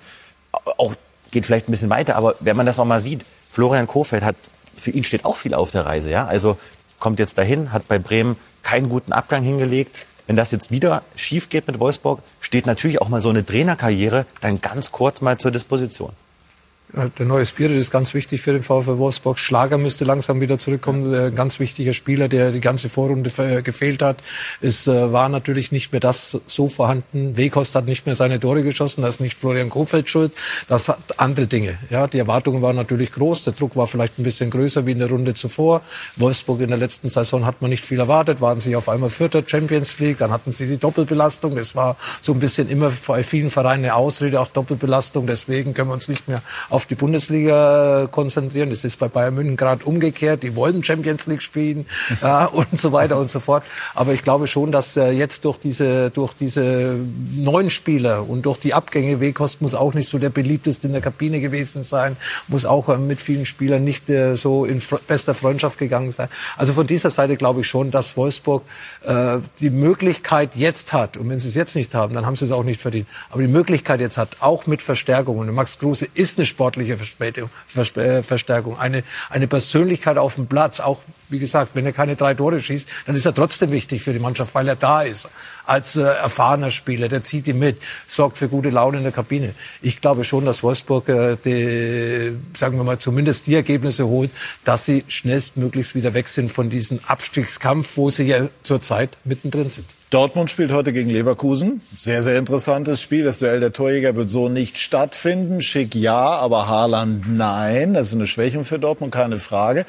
auch geht vielleicht ein bisschen weiter, aber wenn man das auch mal sieht, Florian Kohfeldt hat, für ihn steht auch viel auf der Reise, ja. Also kommt jetzt dahin, hat bei Bremen keinen guten Abgang hingelegt, wenn das jetzt wieder schief geht mit Wolfsburg, steht natürlich auch mal so eine Trainerkarriere dann ganz kurz mal zur Disposition. Der neue Spirit ist ganz wichtig für den VfL Wolfsburg. Schlager müsste langsam wieder zurückkommen. Ein ganz wichtiger Spieler, der die ganze Vorrunde gefehlt hat. Es äh, war natürlich nicht mehr das so vorhanden. Weghorst hat nicht mehr seine Tore geschossen. Das ist nicht Florian Kofeld schuld. Das hat andere Dinge. Ja, die Erwartungen waren natürlich groß. Der Druck war vielleicht ein bisschen größer wie in der Runde zuvor. Wolfsburg in der letzten Saison hat man nicht viel erwartet. Waren sie auf einmal Vierter Champions League. Dann hatten sie die Doppelbelastung. Das war so ein bisschen immer bei vielen Vereinen eine Ausrede, auch Doppelbelastung. Deswegen können wir uns nicht mehr auf die Bundesliga konzentrieren. Das ist bei Bayern München gerade umgekehrt. Die wollen Champions League spielen ja, und so weiter und so fort. Aber ich glaube schon, dass äh, jetzt durch diese, durch diese neuen Spieler und durch die Abgänge, Wekost muss auch nicht so der beliebteste in der Kabine gewesen sein, muss auch äh, mit vielen Spielern nicht äh, so in bester Freundschaft gegangen sein. Also von dieser Seite glaube ich schon, dass Wolfsburg äh, die Möglichkeit jetzt hat, und wenn sie es jetzt nicht haben, dann haben sie es auch nicht verdient, aber die Möglichkeit jetzt hat, auch mit Verstärkungen. Max Kruse ist eine sportliche äh, Verstärkung, eine, eine Persönlichkeit auf dem Platz. Auch, wie gesagt, wenn er keine drei Tore schießt, dann ist er trotzdem wichtig für die Mannschaft, weil er da ist. Als äh, erfahrener Spieler, der zieht ihn mit, sorgt für gute Laune in der Kabine. Ich glaube schon, dass Wolfsburg, äh, die, sagen wir mal, zumindest die Ergebnisse holt, dass sie schnellstmöglichst wieder weg sind von diesem Abstiegskampf, wo sie ja zurzeit mittendrin sind. Dortmund spielt heute gegen Leverkusen. Sehr, sehr interessantes Spiel. Das Duell der Torjäger wird so nicht stattfinden. Schick ja, aber Haaland nein. Das ist eine Schwächung für Dortmund, keine Frage.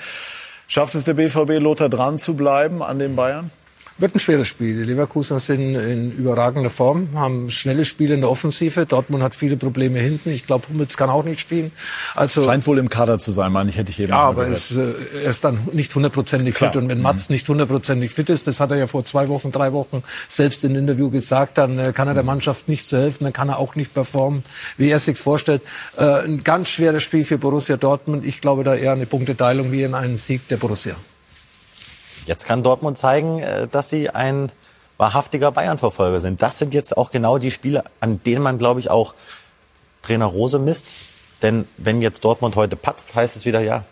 Schafft es der BVB, Lothar dran zu bleiben an den Bayern? Wird ein schweres Spiel. Die Leverkusener sind in überragender Form, haben schnelle Spiele in der Offensive. Dortmund hat viele Probleme hinten. Ich glaube, Hummels kann auch nicht spielen. Also Scheint wohl im Kader zu sein, meine ich, hätte ich eben Ja, aber ist, äh, er ist dann nicht hundertprozentig fit. Und wenn Mats mhm. nicht hundertprozentig fit ist, das hat er ja vor zwei Wochen, drei Wochen selbst in einem Interview gesagt, dann äh, kann er der Mannschaft nicht so helfen, dann kann er auch nicht performen, wie er sich vorstellt. Äh, ein ganz schweres Spiel für Borussia Dortmund. Ich glaube da eher eine Punkteteilung wie in einen Sieg der Borussia. Jetzt kann Dortmund zeigen, äh, dass sie ein wahrhaftiger Bayern-Verfolger sind. Das sind jetzt auch genau die Spiele, an denen man, glaube ich, auch Trainer Rose misst. Denn wenn jetzt Dortmund heute patzt, heißt es wieder, ja,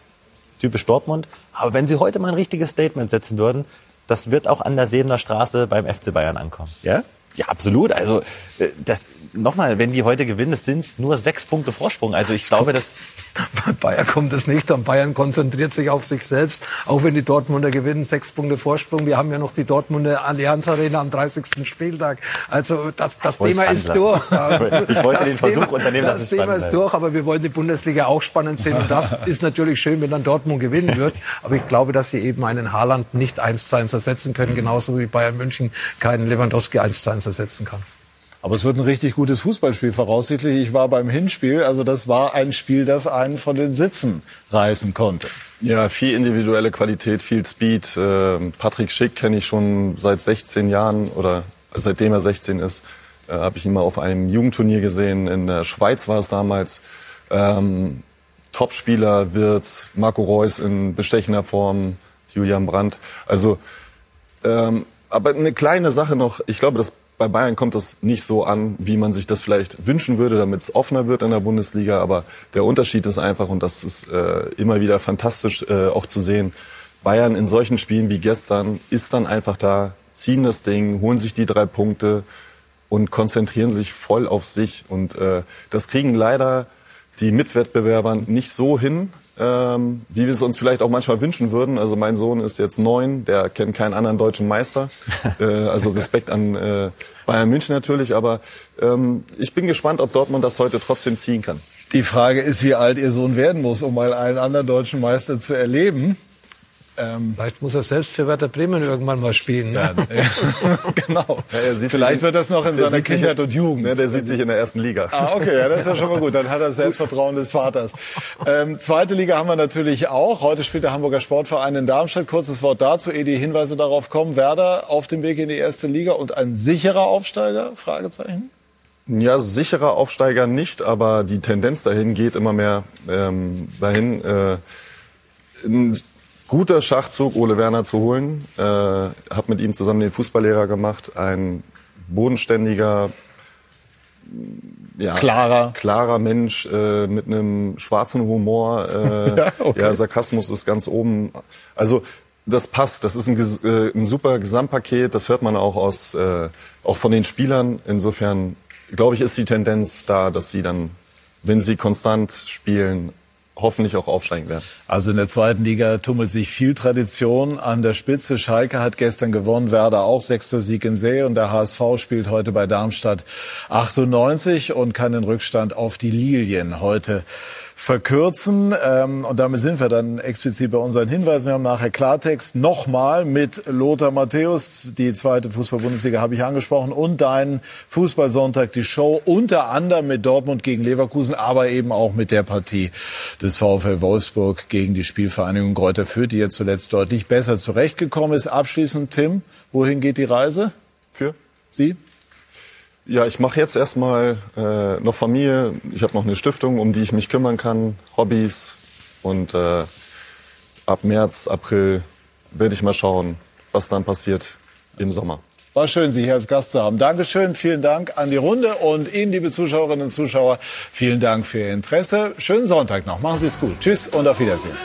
typisch Dortmund. Aber wenn sie heute mal ein richtiges Statement setzen würden, das wird auch an der Sebener Straße beim FC Bayern ankommen. Ja? Ja, absolut. Also äh, das nochmal, wenn die heute gewinnen, es sind nur sechs Punkte Vorsprung. Also ich glaube, dass Bei Bayern kommt es nicht an. Bayern konzentriert sich auf sich selbst. Auch wenn die Dortmunder gewinnen, sechs Punkte Vorsprung. Wir haben ja noch die Dortmunder Allianz Arena am 30. Spieltag. Also das, das Thema ist lassen. durch. Ich wollte Das den Versuch Thema- unternehmen, dass Das Thema ist bleibt. durch, aber wir wollen die Bundesliga auch spannend sehen. Und das ist natürlich schön, wenn dann Dortmund gewinnen wird. Aber ich glaube, dass sie eben einen Haaland nicht eins zu eins ersetzen können. Genauso wie Bayern München keinen Lewandowski eins zu eins ersetzen kann. Aber es wird ein richtig gutes Fußballspiel voraussichtlich. Ich war beim Hinspiel, also das war ein Spiel, das einen von den Sitzen reißen konnte. Ja, viel individuelle Qualität, viel Speed. Ähm, Patrick Schick kenne ich schon seit 16 Jahren oder seitdem er 16 ist, äh, habe ich ihn mal auf einem Jugendturnier gesehen. In der Schweiz war es damals. Ähm, Topspieler wird Marco Reus in bestechender Form, Julian Brandt. Also, ähm, aber eine kleine Sache noch. Ich glaube, dass bei Bayern kommt das nicht so an, wie man sich das vielleicht wünschen würde, damit es offener wird in der Bundesliga. Aber der Unterschied ist einfach, und das ist äh, immer wieder fantastisch äh, auch zu sehen, Bayern in solchen Spielen wie gestern ist dann einfach da, ziehen das Ding, holen sich die drei Punkte und konzentrieren sich voll auf sich. Und äh, das kriegen leider die Mitwettbewerber nicht so hin, ähm, wie wir es uns vielleicht auch manchmal wünschen würden. Also mein Sohn ist jetzt neun, der kennt keinen anderen deutschen Meister. äh, also Respekt an äh, Bayern München natürlich, aber ähm, ich bin gespannt, ob Dortmund das heute trotzdem ziehen kann. Die Frage ist, wie alt Ihr Sohn werden muss, um mal einen anderen deutschen Meister zu erleben. Ähm, Vielleicht muss er selbst für Werder Bremen irgendwann mal spielen. Ne? genau. Ja, er sieht Vielleicht sich- wird das noch in seiner Kindheit und Jugend. Ne, der sieht sich in der ersten Liga. Ah, okay, ja, das ist ja schon mal gut. Dann hat er das Selbstvertrauen des Vaters. Ähm, zweite Liga haben wir natürlich auch. Heute spielt der Hamburger Sportverein in Darmstadt. Kurzes Wort dazu, ehe die Hinweise darauf kommen. Werder auf dem Weg in die erste Liga und ein sicherer Aufsteiger? Fragezeichen. Ja, sicherer Aufsteiger nicht, aber die Tendenz dahin geht immer mehr ähm, dahin. Äh, ein guter Schachzug, Ole Werner zu holen. Äh, hab mit ihm zusammen den Fußballlehrer gemacht. Ein bodenständiger, ja, Klarer. klarer Mensch äh, mit einem schwarzen Humor. Äh, Ja, okay. ja, Sarkasmus ist ganz oben. Also das passt. Das ist ein, äh, ein super Gesamtpaket. Das hört man auch aus, äh, auch von den Spielern. Insofern glaube ich, ist die Tendenz da, dass sie dann, wenn sie konstant spielen, hoffentlich auch aufsteigen werden. Also in der zweiten Liga tummelt sich viel Tradition an der Spitze. Schalke hat gestern gewonnen, Werder auch sechster Sieg in Serie und der HSV spielt heute bei Darmstadt 98 und kann den Rückstand auf die Lilien heute verkürzen. Ähm, und damit sind wir dann explizit bei unseren Hinweisen. Wir haben nachher Klartext nochmal mit Lothar Matthäus. Die zweite Fußball-Bundesliga habe ich angesprochen und deinen Fußballsonntag, die Show unter anderem mit Dortmund gegen Leverkusen, aber eben auch mit der Partie des VfL Wolfsburg gegen die Spielvereinigung Greuther Fürth, die jetzt zuletzt deutlich besser zurechtgekommen ist. Abschließend, Tim, wohin geht die Reise? Für? Sie? Ja, ich mache jetzt erstmal äh, noch Familie. Ich habe noch eine Stiftung, um die ich mich kümmern kann, Hobbys. Und äh, ab März, April werde ich mal schauen, was dann passiert im Sommer. War schön, Sie hier als Gast zu haben. Dankeschön, vielen Dank an die Runde und Ihnen, liebe Zuschauerinnen und Zuschauer, vielen Dank für Ihr Interesse. Schönen Sonntag noch. Machen Sie es gut. Tschüss und auf Wiedersehen.